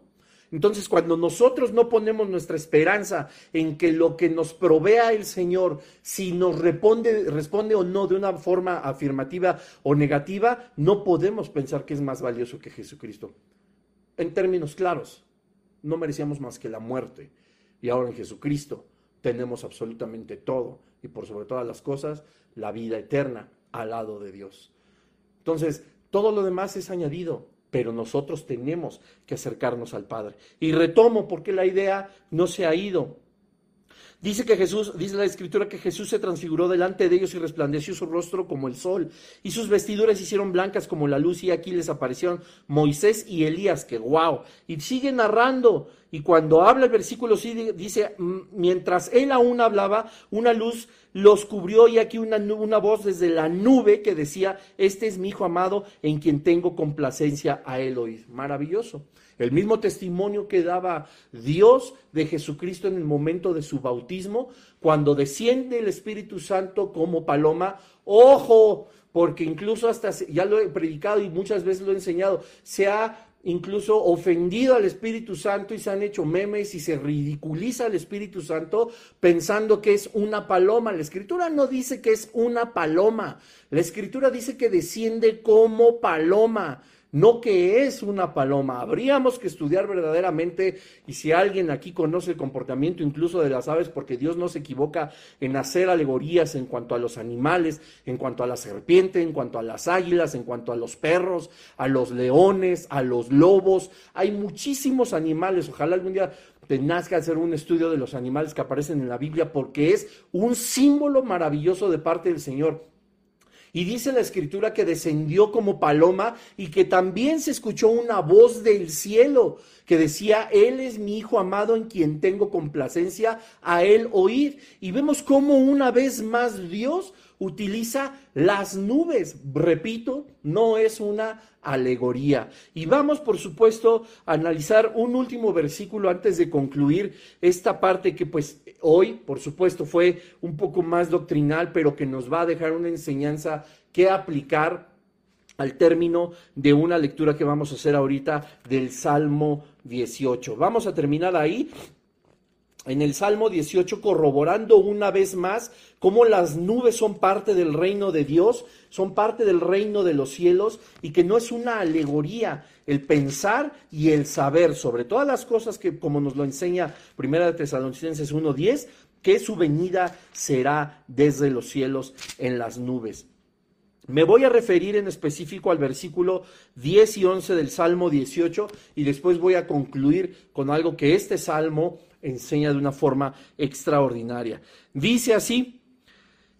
Entonces, cuando nosotros no ponemos nuestra esperanza en que lo que nos provea el Señor, si nos responde, responde o no de una forma afirmativa o negativa, no podemos pensar que es más valioso que Jesucristo. En términos claros, no merecíamos más que la muerte. Y ahora en Jesucristo tenemos absolutamente todo. Y por sobre todas las cosas, la vida eterna al lado de Dios. Entonces, todo lo demás es añadido pero nosotros tenemos que acercarnos al Padre. Y retomo porque la idea no se ha ido. Dice que Jesús, dice la escritura que Jesús se transfiguró delante de ellos y resplandeció su rostro como el sol, y sus vestiduras hicieron blancas como la luz, y aquí les aparecieron Moisés y Elías, que guau. Y sigue narrando, y cuando habla el versículo dice, mientras él aún hablaba, una luz los cubrió y aquí una, una voz desde la nube que decía, este es mi hijo amado en quien tengo complacencia a él oír. Maravilloso. El mismo testimonio que daba Dios de Jesucristo en el momento de su bautismo, cuando desciende el Espíritu Santo como paloma, ojo, porque incluso hasta, ya lo he predicado y muchas veces lo he enseñado, se ha incluso ofendido al Espíritu Santo y se han hecho memes y se ridiculiza al Espíritu Santo pensando que es una paloma. La escritura no dice que es una paloma, la escritura dice que desciende como paloma no que es una paloma. Habríamos que estudiar verdaderamente, y si alguien aquí conoce el comportamiento incluso de las aves, porque Dios no se equivoca en hacer alegorías en cuanto a los animales, en cuanto a la serpiente, en cuanto a las águilas, en cuanto a los perros, a los leones, a los lobos. Hay muchísimos animales. Ojalá algún día tengas que hacer un estudio de los animales que aparecen en la Biblia, porque es un símbolo maravilloso de parte del Señor. Y dice la escritura que descendió como paloma y que también se escuchó una voz del cielo que decía, Él es mi Hijo amado en quien tengo complacencia, a Él oír. Y vemos cómo una vez más Dios utiliza las nubes. Repito, no es una alegoría. Y vamos, por supuesto, a analizar un último versículo antes de concluir esta parte que pues hoy, por supuesto, fue un poco más doctrinal, pero que nos va a dejar una enseñanza que aplicar al término de una lectura que vamos a hacer ahorita del Salmo 18. Vamos a terminar ahí en el Salmo 18 corroborando una vez más cómo las nubes son parte del reino de Dios, son parte del reino de los cielos y que no es una alegoría el pensar y el saber sobre todas las cosas que como nos lo enseña Primera de Tesalonicenses 1:10, que su venida será desde los cielos en las nubes. Me voy a referir en específico al versículo 10 y 11 del Salmo 18 y después voy a concluir con algo que este salmo enseña de una forma extraordinaria. Dice así,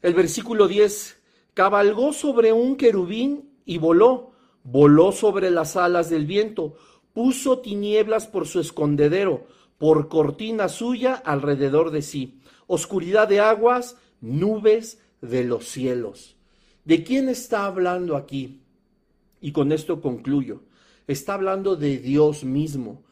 el versículo 10, cabalgó sobre un querubín y voló, voló sobre las alas del viento, puso tinieblas por su escondedero, por cortina suya alrededor de sí, oscuridad de aguas, nubes de los cielos. ¿De quién está hablando aquí? Y con esto concluyo. Está hablando de Dios mismo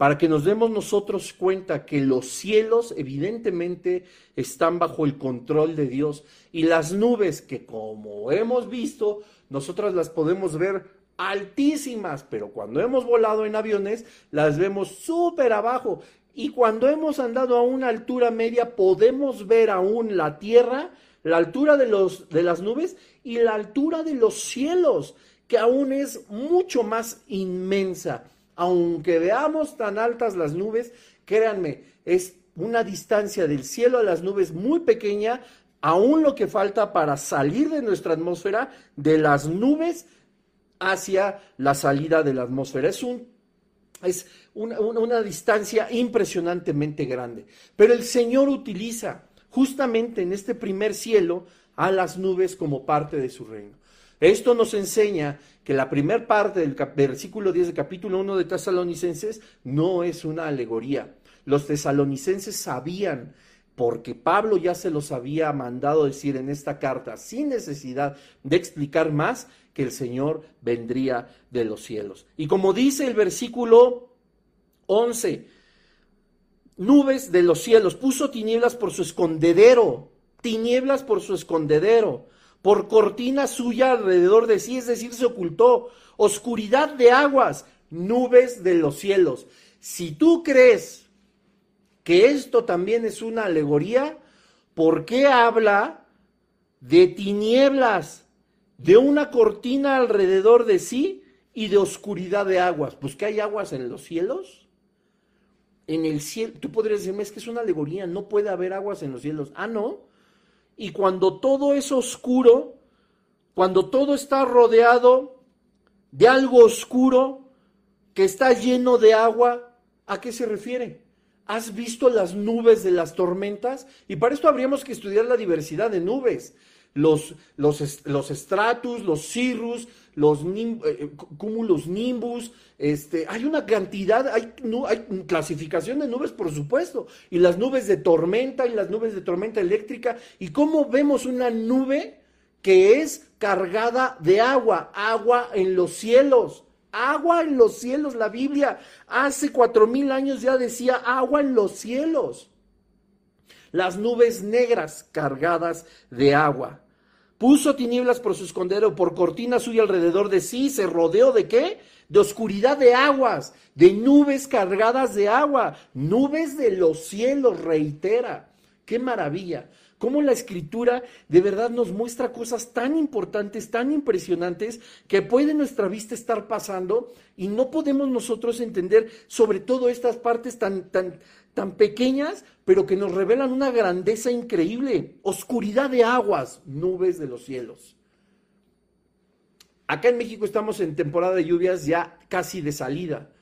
para que nos demos nosotros cuenta que los cielos evidentemente están bajo el control de Dios y las nubes que como hemos visto, nosotras las podemos ver altísimas, pero cuando hemos volado en aviones las vemos súper abajo. Y cuando hemos andado a una altura media podemos ver aún la tierra, la altura de, los, de las nubes y la altura de los cielos, que aún es mucho más inmensa aunque veamos tan altas las nubes, créanme, es una distancia del cielo a las nubes muy pequeña, aún lo que falta para salir de nuestra atmósfera, de las nubes hacia la salida de la atmósfera. Es, es una distancia impresionantemente grande. Pero el Señor utiliza justamente en este primer cielo a las nubes como parte de su reino. Esto nos enseña que la primera parte del versículo 10 del capítulo 1 de Tesalonicenses no es una alegoría. Los tesalonicenses sabían, porque Pablo ya se los había mandado decir en esta carta, sin necesidad de explicar más, que el Señor vendría de los cielos. Y como dice el versículo 11, nubes de los cielos, puso tinieblas por su escondedero, tinieblas por su escondedero por cortina suya alrededor de sí, es decir, se ocultó. Oscuridad de aguas, nubes de los cielos. Si tú crees que esto también es una alegoría, ¿por qué habla de tinieblas, de una cortina alrededor de sí y de oscuridad de aguas? Pues que hay aguas en los cielos. En el cielo, tú podrías decirme, es que es una alegoría, no puede haber aguas en los cielos. Ah, no, y cuando todo es oscuro, cuando todo está rodeado de algo oscuro que está lleno de agua, ¿a qué se refiere? ¿Has visto las nubes de las tormentas? Y para esto habríamos que estudiar la diversidad de nubes. Los, los, los estratus, los cirrus, los eh, cúmulos nimbus, este, hay una cantidad, hay, hay clasificación de nubes, por supuesto, y las nubes de tormenta y las nubes de tormenta eléctrica, y cómo vemos una nube que es cargada de agua, agua en los cielos, agua en los cielos, la Biblia hace cuatro mil años ya decía agua en los cielos. Las nubes negras cargadas de agua. Puso tinieblas por su escondero, por cortina suya alrededor de sí, se rodeó de qué? De oscuridad de aguas, de nubes cargadas de agua, nubes de los cielos, reitera. ¡Qué maravilla! Cómo la escritura de verdad nos muestra cosas tan importantes, tan impresionantes, que puede nuestra vista estar pasando y no podemos nosotros entender sobre todo estas partes tan, tan, tan pequeñas, pero que nos revelan una grandeza increíble. Oscuridad de aguas, nubes de los cielos. Acá en México estamos en temporada de lluvias ya casi de salida,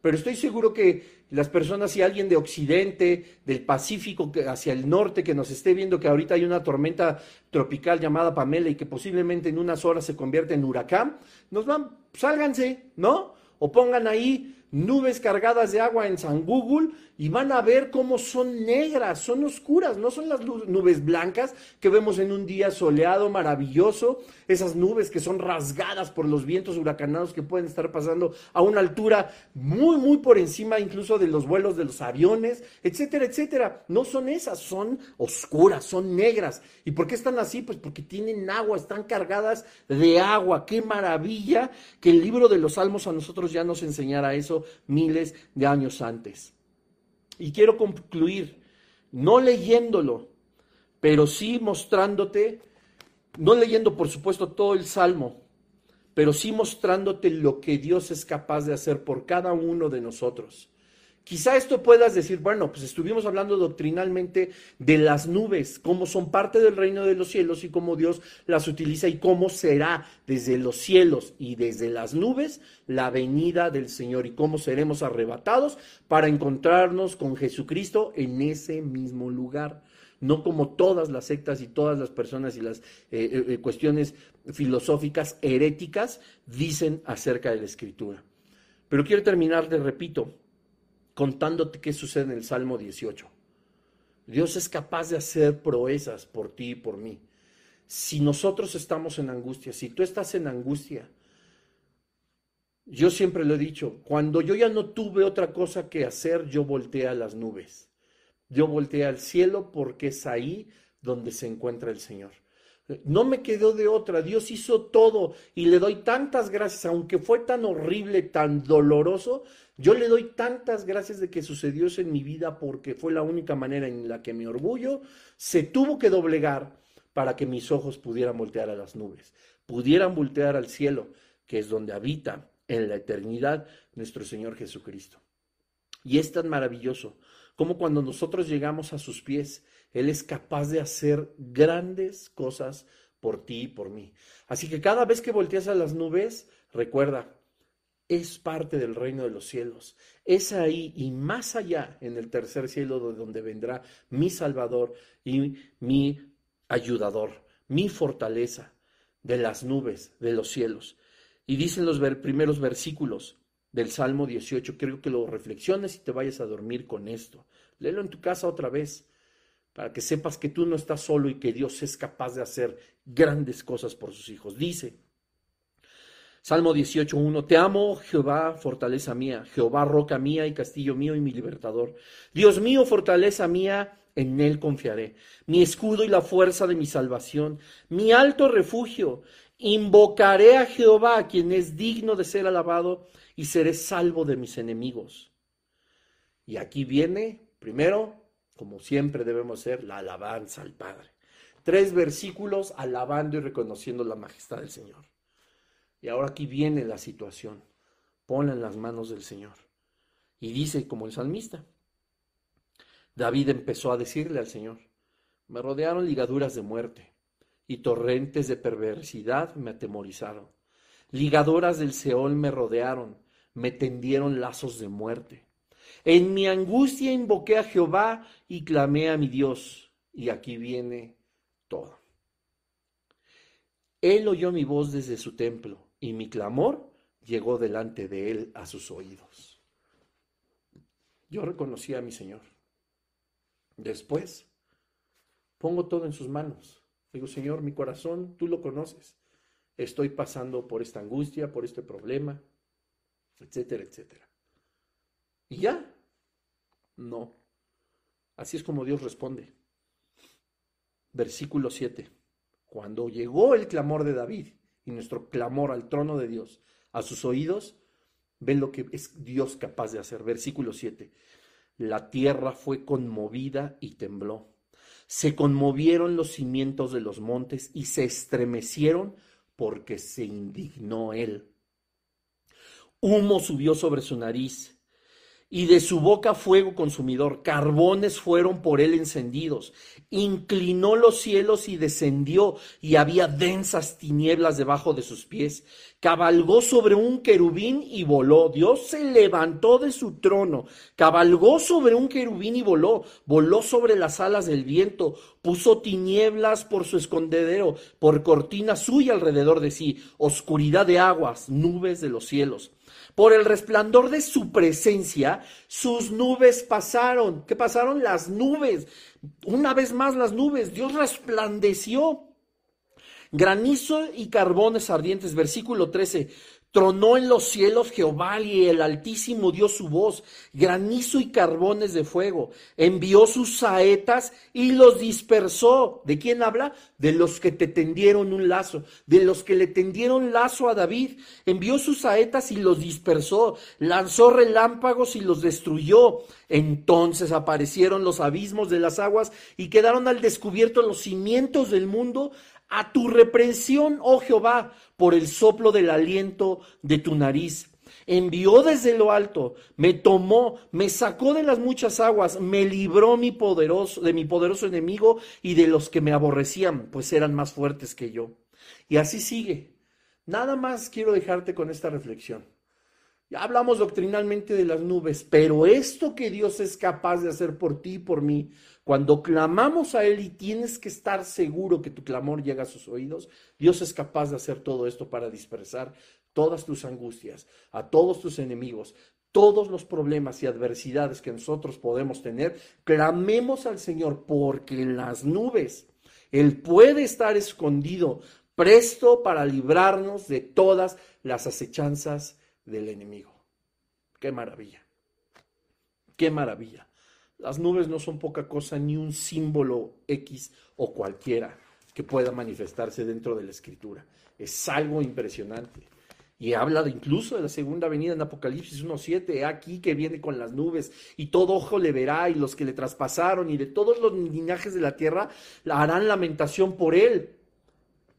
pero estoy seguro que las personas, si alguien de Occidente, del Pacífico hacia el norte que nos esté viendo que ahorita hay una tormenta tropical llamada Pamela y que posiblemente en unas horas se convierte en huracán, nos van, sálganse, ¿no? O pongan ahí nubes cargadas de agua en San Google y van a ver cómo son negras, son oscuras, no son las nubes blancas que vemos en un día soleado, maravilloso, esas nubes que son rasgadas por los vientos huracanados que pueden estar pasando a una altura muy, muy por encima incluso de los vuelos de los aviones, etcétera, etcétera. No son esas, son oscuras, son negras. ¿Y por qué están así? Pues porque tienen agua, están cargadas de agua. Qué maravilla que el libro de los Salmos a nosotros ya nos enseñara eso miles de años antes. Y quiero concluir, no leyéndolo, pero sí mostrándote, no leyendo por supuesto todo el Salmo, pero sí mostrándote lo que Dios es capaz de hacer por cada uno de nosotros. Quizá esto puedas decir, bueno, pues estuvimos hablando doctrinalmente de las nubes, cómo son parte del reino de los cielos y cómo Dios las utiliza y cómo será desde los cielos y desde las nubes la venida del Señor y cómo seremos arrebatados para encontrarnos con Jesucristo en ese mismo lugar. No como todas las sectas y todas las personas y las eh, eh, eh, cuestiones filosóficas heréticas dicen acerca de la escritura. Pero quiero terminar, te repito, contándote qué sucede en el Salmo 18. Dios es capaz de hacer proezas por ti y por mí. Si nosotros estamos en angustia, si tú estás en angustia, yo siempre lo he dicho, cuando yo ya no tuve otra cosa que hacer, yo volteé a las nubes. Yo volteé al cielo porque es ahí donde se encuentra el Señor. No me quedó de otra, Dios hizo todo y le doy tantas gracias, aunque fue tan horrible, tan doloroso, yo le doy tantas gracias de que sucedió eso en mi vida porque fue la única manera en la que mi orgullo se tuvo que doblegar para que mis ojos pudieran voltear a las nubes, pudieran voltear al cielo, que es donde habita en la eternidad nuestro Señor Jesucristo. Y es tan maravilloso como cuando nosotros llegamos a sus pies, Él es capaz de hacer grandes cosas por ti y por mí. Así que cada vez que volteas a las nubes, recuerda, es parte del reino de los cielos. Es ahí y más allá en el tercer cielo de donde vendrá mi Salvador y mi ayudador, mi fortaleza de las nubes de los cielos. Y dicen los primeros versículos del Salmo 18, quiero que lo reflexiones y te vayas a dormir con esto. Léelo en tu casa otra vez para que sepas que tú no estás solo y que Dios es capaz de hacer grandes cosas por sus hijos. Dice, Salmo 18.1, Te amo, Jehová, fortaleza mía, Jehová, roca mía y castillo mío y mi libertador. Dios mío, fortaleza mía, en él confiaré. Mi escudo y la fuerza de mi salvación, mi alto refugio. Invocaré a Jehová, quien es digno de ser alabado, y seré salvo de mis enemigos. Y aquí viene, primero, como siempre debemos ser, la alabanza al Padre. Tres versículos alabando y reconociendo la majestad del Señor. Y ahora aquí viene la situación. Ponla en las manos del Señor. Y dice como el salmista. David empezó a decirle al Señor, me rodearon ligaduras de muerte y torrentes de perversidad me atemorizaron. Ligadoras del Seol me rodearon, me tendieron lazos de muerte. En mi angustia invoqué a Jehová y clamé a mi Dios. Y aquí viene todo. Él oyó mi voz desde su templo y mi clamor llegó delante de él a sus oídos. Yo reconocí a mi Señor. Después, pongo todo en sus manos. Digo, Señor, mi corazón, tú lo conoces. Estoy pasando por esta angustia, por este problema, etcétera, etcétera. ¿Y ya? No. Así es como Dios responde. Versículo 7. Cuando llegó el clamor de David, y nuestro clamor al trono de Dios, a sus oídos, ven lo que es Dios capaz de hacer. Versículo 7. La tierra fue conmovida y tembló. Se conmovieron los cimientos de los montes y se estremecieron porque se indignó él. Humo subió sobre su nariz y de su boca fuego consumidor, carbones fueron por él encendidos. Inclinó los cielos y descendió, y había densas tinieblas debajo de sus pies. cabalgó sobre un querubín y voló. Dios se levantó de su trono, cabalgó sobre un querubín y voló, voló sobre las alas del viento, puso tinieblas por su escondedero, por cortina suya alrededor de sí, oscuridad de aguas, nubes de los cielos. Por el resplandor de su presencia, sus nubes pasaron. ¿Qué pasaron? Las nubes. Una vez más las nubes. Dios resplandeció granizo y carbones ardientes. Versículo 13. Tronó en los cielos Jehová y el Altísimo dio su voz, granizo y carbones de fuego. Envió sus saetas y los dispersó. ¿De quién habla? De los que te tendieron un lazo, de los que le tendieron lazo a David. Envió sus saetas y los dispersó. Lanzó relámpagos y los destruyó. Entonces aparecieron los abismos de las aguas y quedaron al descubierto los cimientos del mundo a tu reprensión, oh Jehová, por el soplo del aliento de tu nariz. Envió desde lo alto, me tomó, me sacó de las muchas aguas, me libró de mi poderoso enemigo y de los que me aborrecían, pues eran más fuertes que yo. Y así sigue. Nada más quiero dejarte con esta reflexión. Ya hablamos doctrinalmente de las nubes, pero esto que Dios es capaz de hacer por ti y por mí, cuando clamamos a Él y tienes que estar seguro que tu clamor llega a sus oídos, Dios es capaz de hacer todo esto para dispersar todas tus angustias, a todos tus enemigos, todos los problemas y adversidades que nosotros podemos tener. Clamemos al Señor porque en las nubes Él puede estar escondido, presto para librarnos de todas las acechanzas del enemigo. Qué maravilla. Qué maravilla. Las nubes no son poca cosa ni un símbolo X o cualquiera que pueda manifestarse dentro de la escritura. Es algo impresionante. Y habla de incluso de la segunda venida en Apocalipsis 1.7, aquí que viene con las nubes, y todo ojo le verá, y los que le traspasaron, y de todos los linajes de la tierra, harán lamentación por él.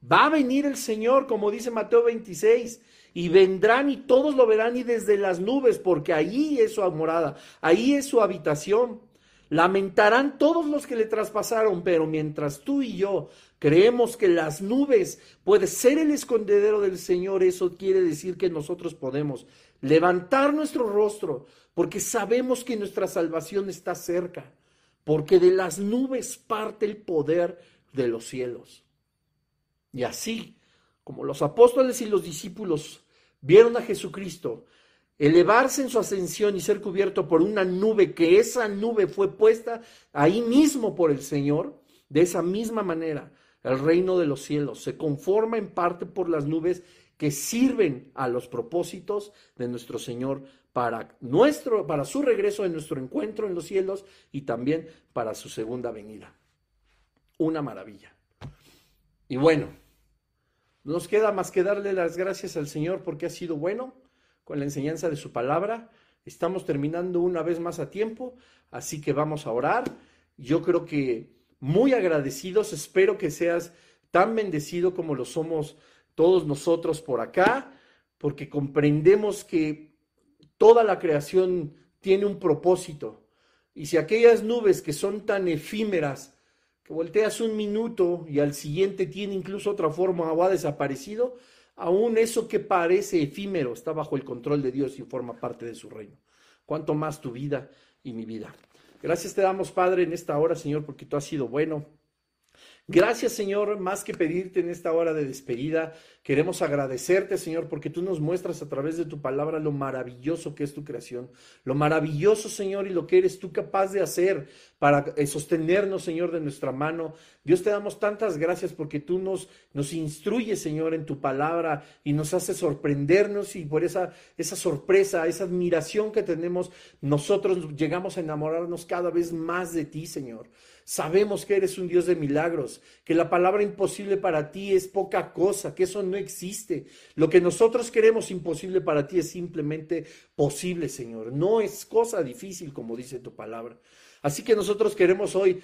Va a venir el Señor, como dice Mateo 26, y vendrán y todos lo verán y desde las nubes, porque ahí es su morada, ahí es su habitación. Lamentarán todos los que le traspasaron, pero mientras tú y yo creemos que las nubes puede ser el escondedero del Señor, eso quiere decir que nosotros podemos levantar nuestro rostro, porque sabemos que nuestra salvación está cerca, porque de las nubes parte el poder de los cielos. Y así, como los apóstoles y los discípulos vieron a Jesucristo elevarse en su ascensión y ser cubierto por una nube, que esa nube fue puesta ahí mismo por el Señor, de esa misma manera, el reino de los cielos se conforma en parte por las nubes que sirven a los propósitos de nuestro Señor para nuestro para su regreso en nuestro encuentro en los cielos y también para su segunda venida. Una maravilla. Y bueno, nos queda más que darle las gracias al Señor porque ha sido bueno con la enseñanza de su palabra. Estamos terminando una vez más a tiempo, así que vamos a orar. Yo creo que muy agradecidos, espero que seas tan bendecido como lo somos todos nosotros por acá, porque comprendemos que toda la creación tiene un propósito. Y si aquellas nubes que son tan efímeras, que volteas un minuto y al siguiente tiene incluso otra forma o ha desaparecido, Aún eso que parece efímero está bajo el control de Dios y forma parte de su reino. Cuanto más tu vida y mi vida. Gracias te damos, Padre, en esta hora, Señor, porque tú has sido bueno. Gracias, Señor, más que pedirte en esta hora de despedida, queremos agradecerte, Señor, porque tú nos muestras a través de tu palabra lo maravilloso que es tu creación, lo maravilloso, Señor, y lo que eres tú capaz de hacer para eh, sostenernos, Señor, de nuestra mano. Dios, te damos tantas gracias porque tú nos, nos instruyes, Señor, en tu palabra y nos hace sorprendernos y por esa, esa sorpresa, esa admiración que tenemos, nosotros llegamos a enamorarnos cada vez más de ti, Señor. Sabemos que eres un Dios de milagros, que la palabra imposible para ti es poca cosa, que eso no existe. Lo que nosotros queremos imposible para ti es simplemente posible, Señor. No es cosa difícil, como dice tu palabra. Así que nosotros queremos hoy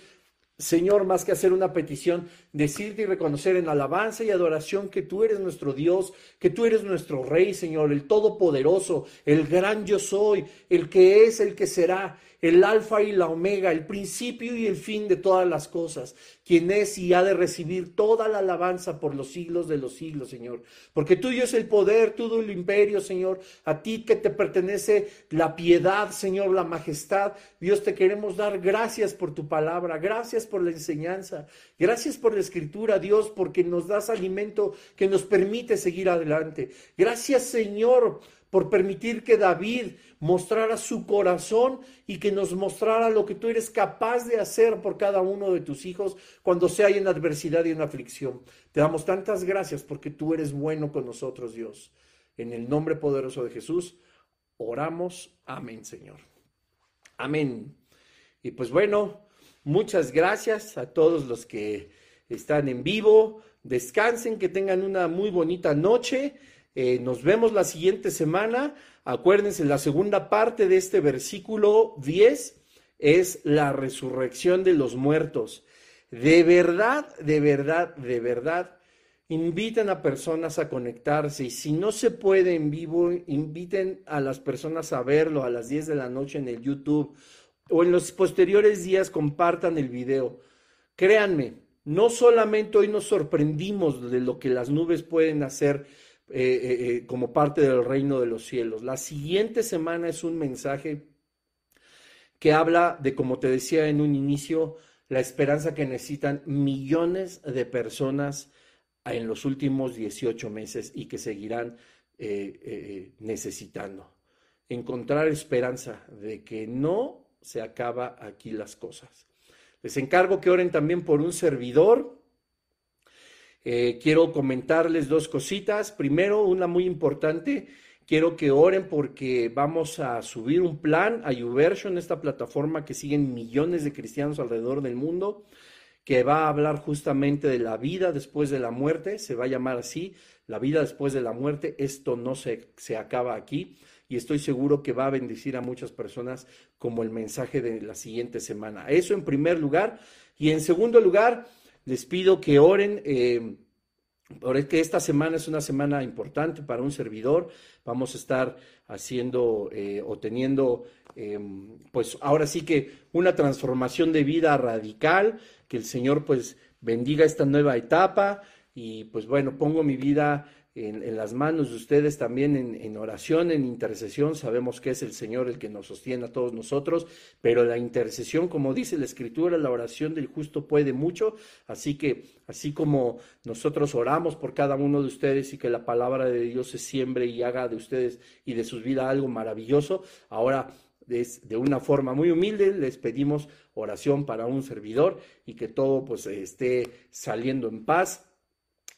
Señor, más que hacer una petición, decirte y reconocer en alabanza y adoración que tú eres nuestro Dios, que tú eres nuestro Rey, Señor, el Todopoderoso, el gran yo soy, el que es, el que será, el alfa y la omega, el principio y el fin de todas las cosas, quien es y ha de recibir toda la alabanza por los siglos de los siglos, Señor. Porque tuyo es el poder, tuyo el imperio, Señor. A ti que te pertenece la piedad, Señor, la majestad. Dios, te queremos dar gracias por tu palabra, gracias por la enseñanza, gracias por la escritura, Dios, porque nos das alimento que nos permite seguir adelante. Gracias, Señor por permitir que David mostrara su corazón y que nos mostrara lo que tú eres capaz de hacer por cada uno de tus hijos cuando se hay en adversidad y en aflicción. Te damos tantas gracias porque tú eres bueno con nosotros, Dios. En el nombre poderoso de Jesús, oramos. Amén, Señor. Amén. Y pues bueno, muchas gracias a todos los que están en vivo. Descansen, que tengan una muy bonita noche. Eh, nos vemos la siguiente semana. Acuérdense, la segunda parte de este versículo 10 es la resurrección de los muertos. De verdad, de verdad, de verdad, inviten a personas a conectarse y si no se puede en vivo, inviten a las personas a verlo a las 10 de la noche en el YouTube o en los posteriores días compartan el video. Créanme, no solamente hoy nos sorprendimos de lo que las nubes pueden hacer, eh, eh, eh, como parte del reino de los cielos. La siguiente semana es un mensaje que habla de, como te decía en un inicio, la esperanza que necesitan millones de personas en los últimos 18 meses y que seguirán necesitando. Encontrar esperanza de que no se acaba aquí las cosas. Les encargo que oren también por un servidor eh, quiero comentarles dos cositas. Primero, una muy importante, quiero que oren porque vamos a subir un plan a YouVersion, esta plataforma que siguen millones de cristianos alrededor del mundo, que va a hablar justamente de la vida después de la muerte, se va a llamar así, la vida después de la muerte. Esto no se, se acaba aquí y estoy seguro que va a bendecir a muchas personas como el mensaje de la siguiente semana. Eso en primer lugar. Y en segundo lugar, les pido que oren. Eh, que esta semana es una semana importante para un servidor. Vamos a estar haciendo eh, o teniendo, em, pues ahora sí que una transformación de vida radical, que el Señor pues bendiga esta nueva etapa y pues bueno, pongo mi vida en, las manos de ustedes también en, oración, en intercesión. Sabemos que es el Señor el que nos sostiene a todos nosotros, pero la intercesión, como dice la Escritura, la oración del justo puede mucho. Así que, así como nosotros oramos por cada uno de ustedes y que la palabra de Dios se siembre y haga de ustedes y de sus vidas algo maravilloso, ahora de una forma muy humilde les pedimos oración para un servidor y que todo pues esté saliendo en paz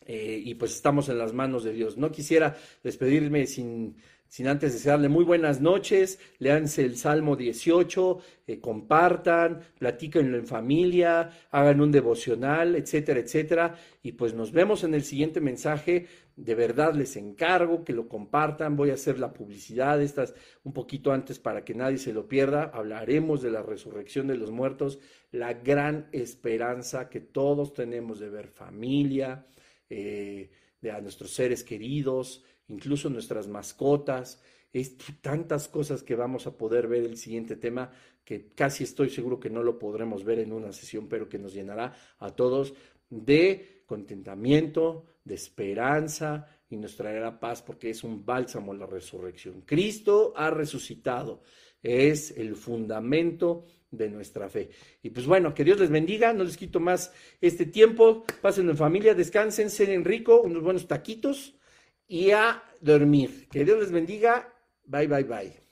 eh, y pues estamos en las manos de Dios. No quisiera despedirme sin, sin antes desearle muy buenas noches, leanse el Salmo 18, eh, compartan, platíquenlo en familia, hagan un devocional, etcétera, etcétera. Y pues nos vemos en el siguiente mensaje. De verdad les encargo que lo compartan. Voy a hacer la publicidad estas un poquito antes para que nadie se lo pierda. Hablaremos de la resurrección de los muertos, la gran esperanza que todos tenemos de ver familia, eh, de a nuestros seres queridos, incluso nuestras mascotas, es tantas cosas que vamos a poder ver el siguiente tema que casi estoy seguro que no lo podremos ver en una sesión, pero que nos llenará a todos de contentamiento, de esperanza y nos traerá paz porque es un bálsamo la resurrección. Cristo ha resucitado, es el fundamento de nuestra fe. Y pues bueno, que Dios les bendiga, no les quito más este tiempo, pasen en familia, descansen, sean rico, unos buenos taquitos y a dormir. Que Dios les bendiga, bye, bye, bye.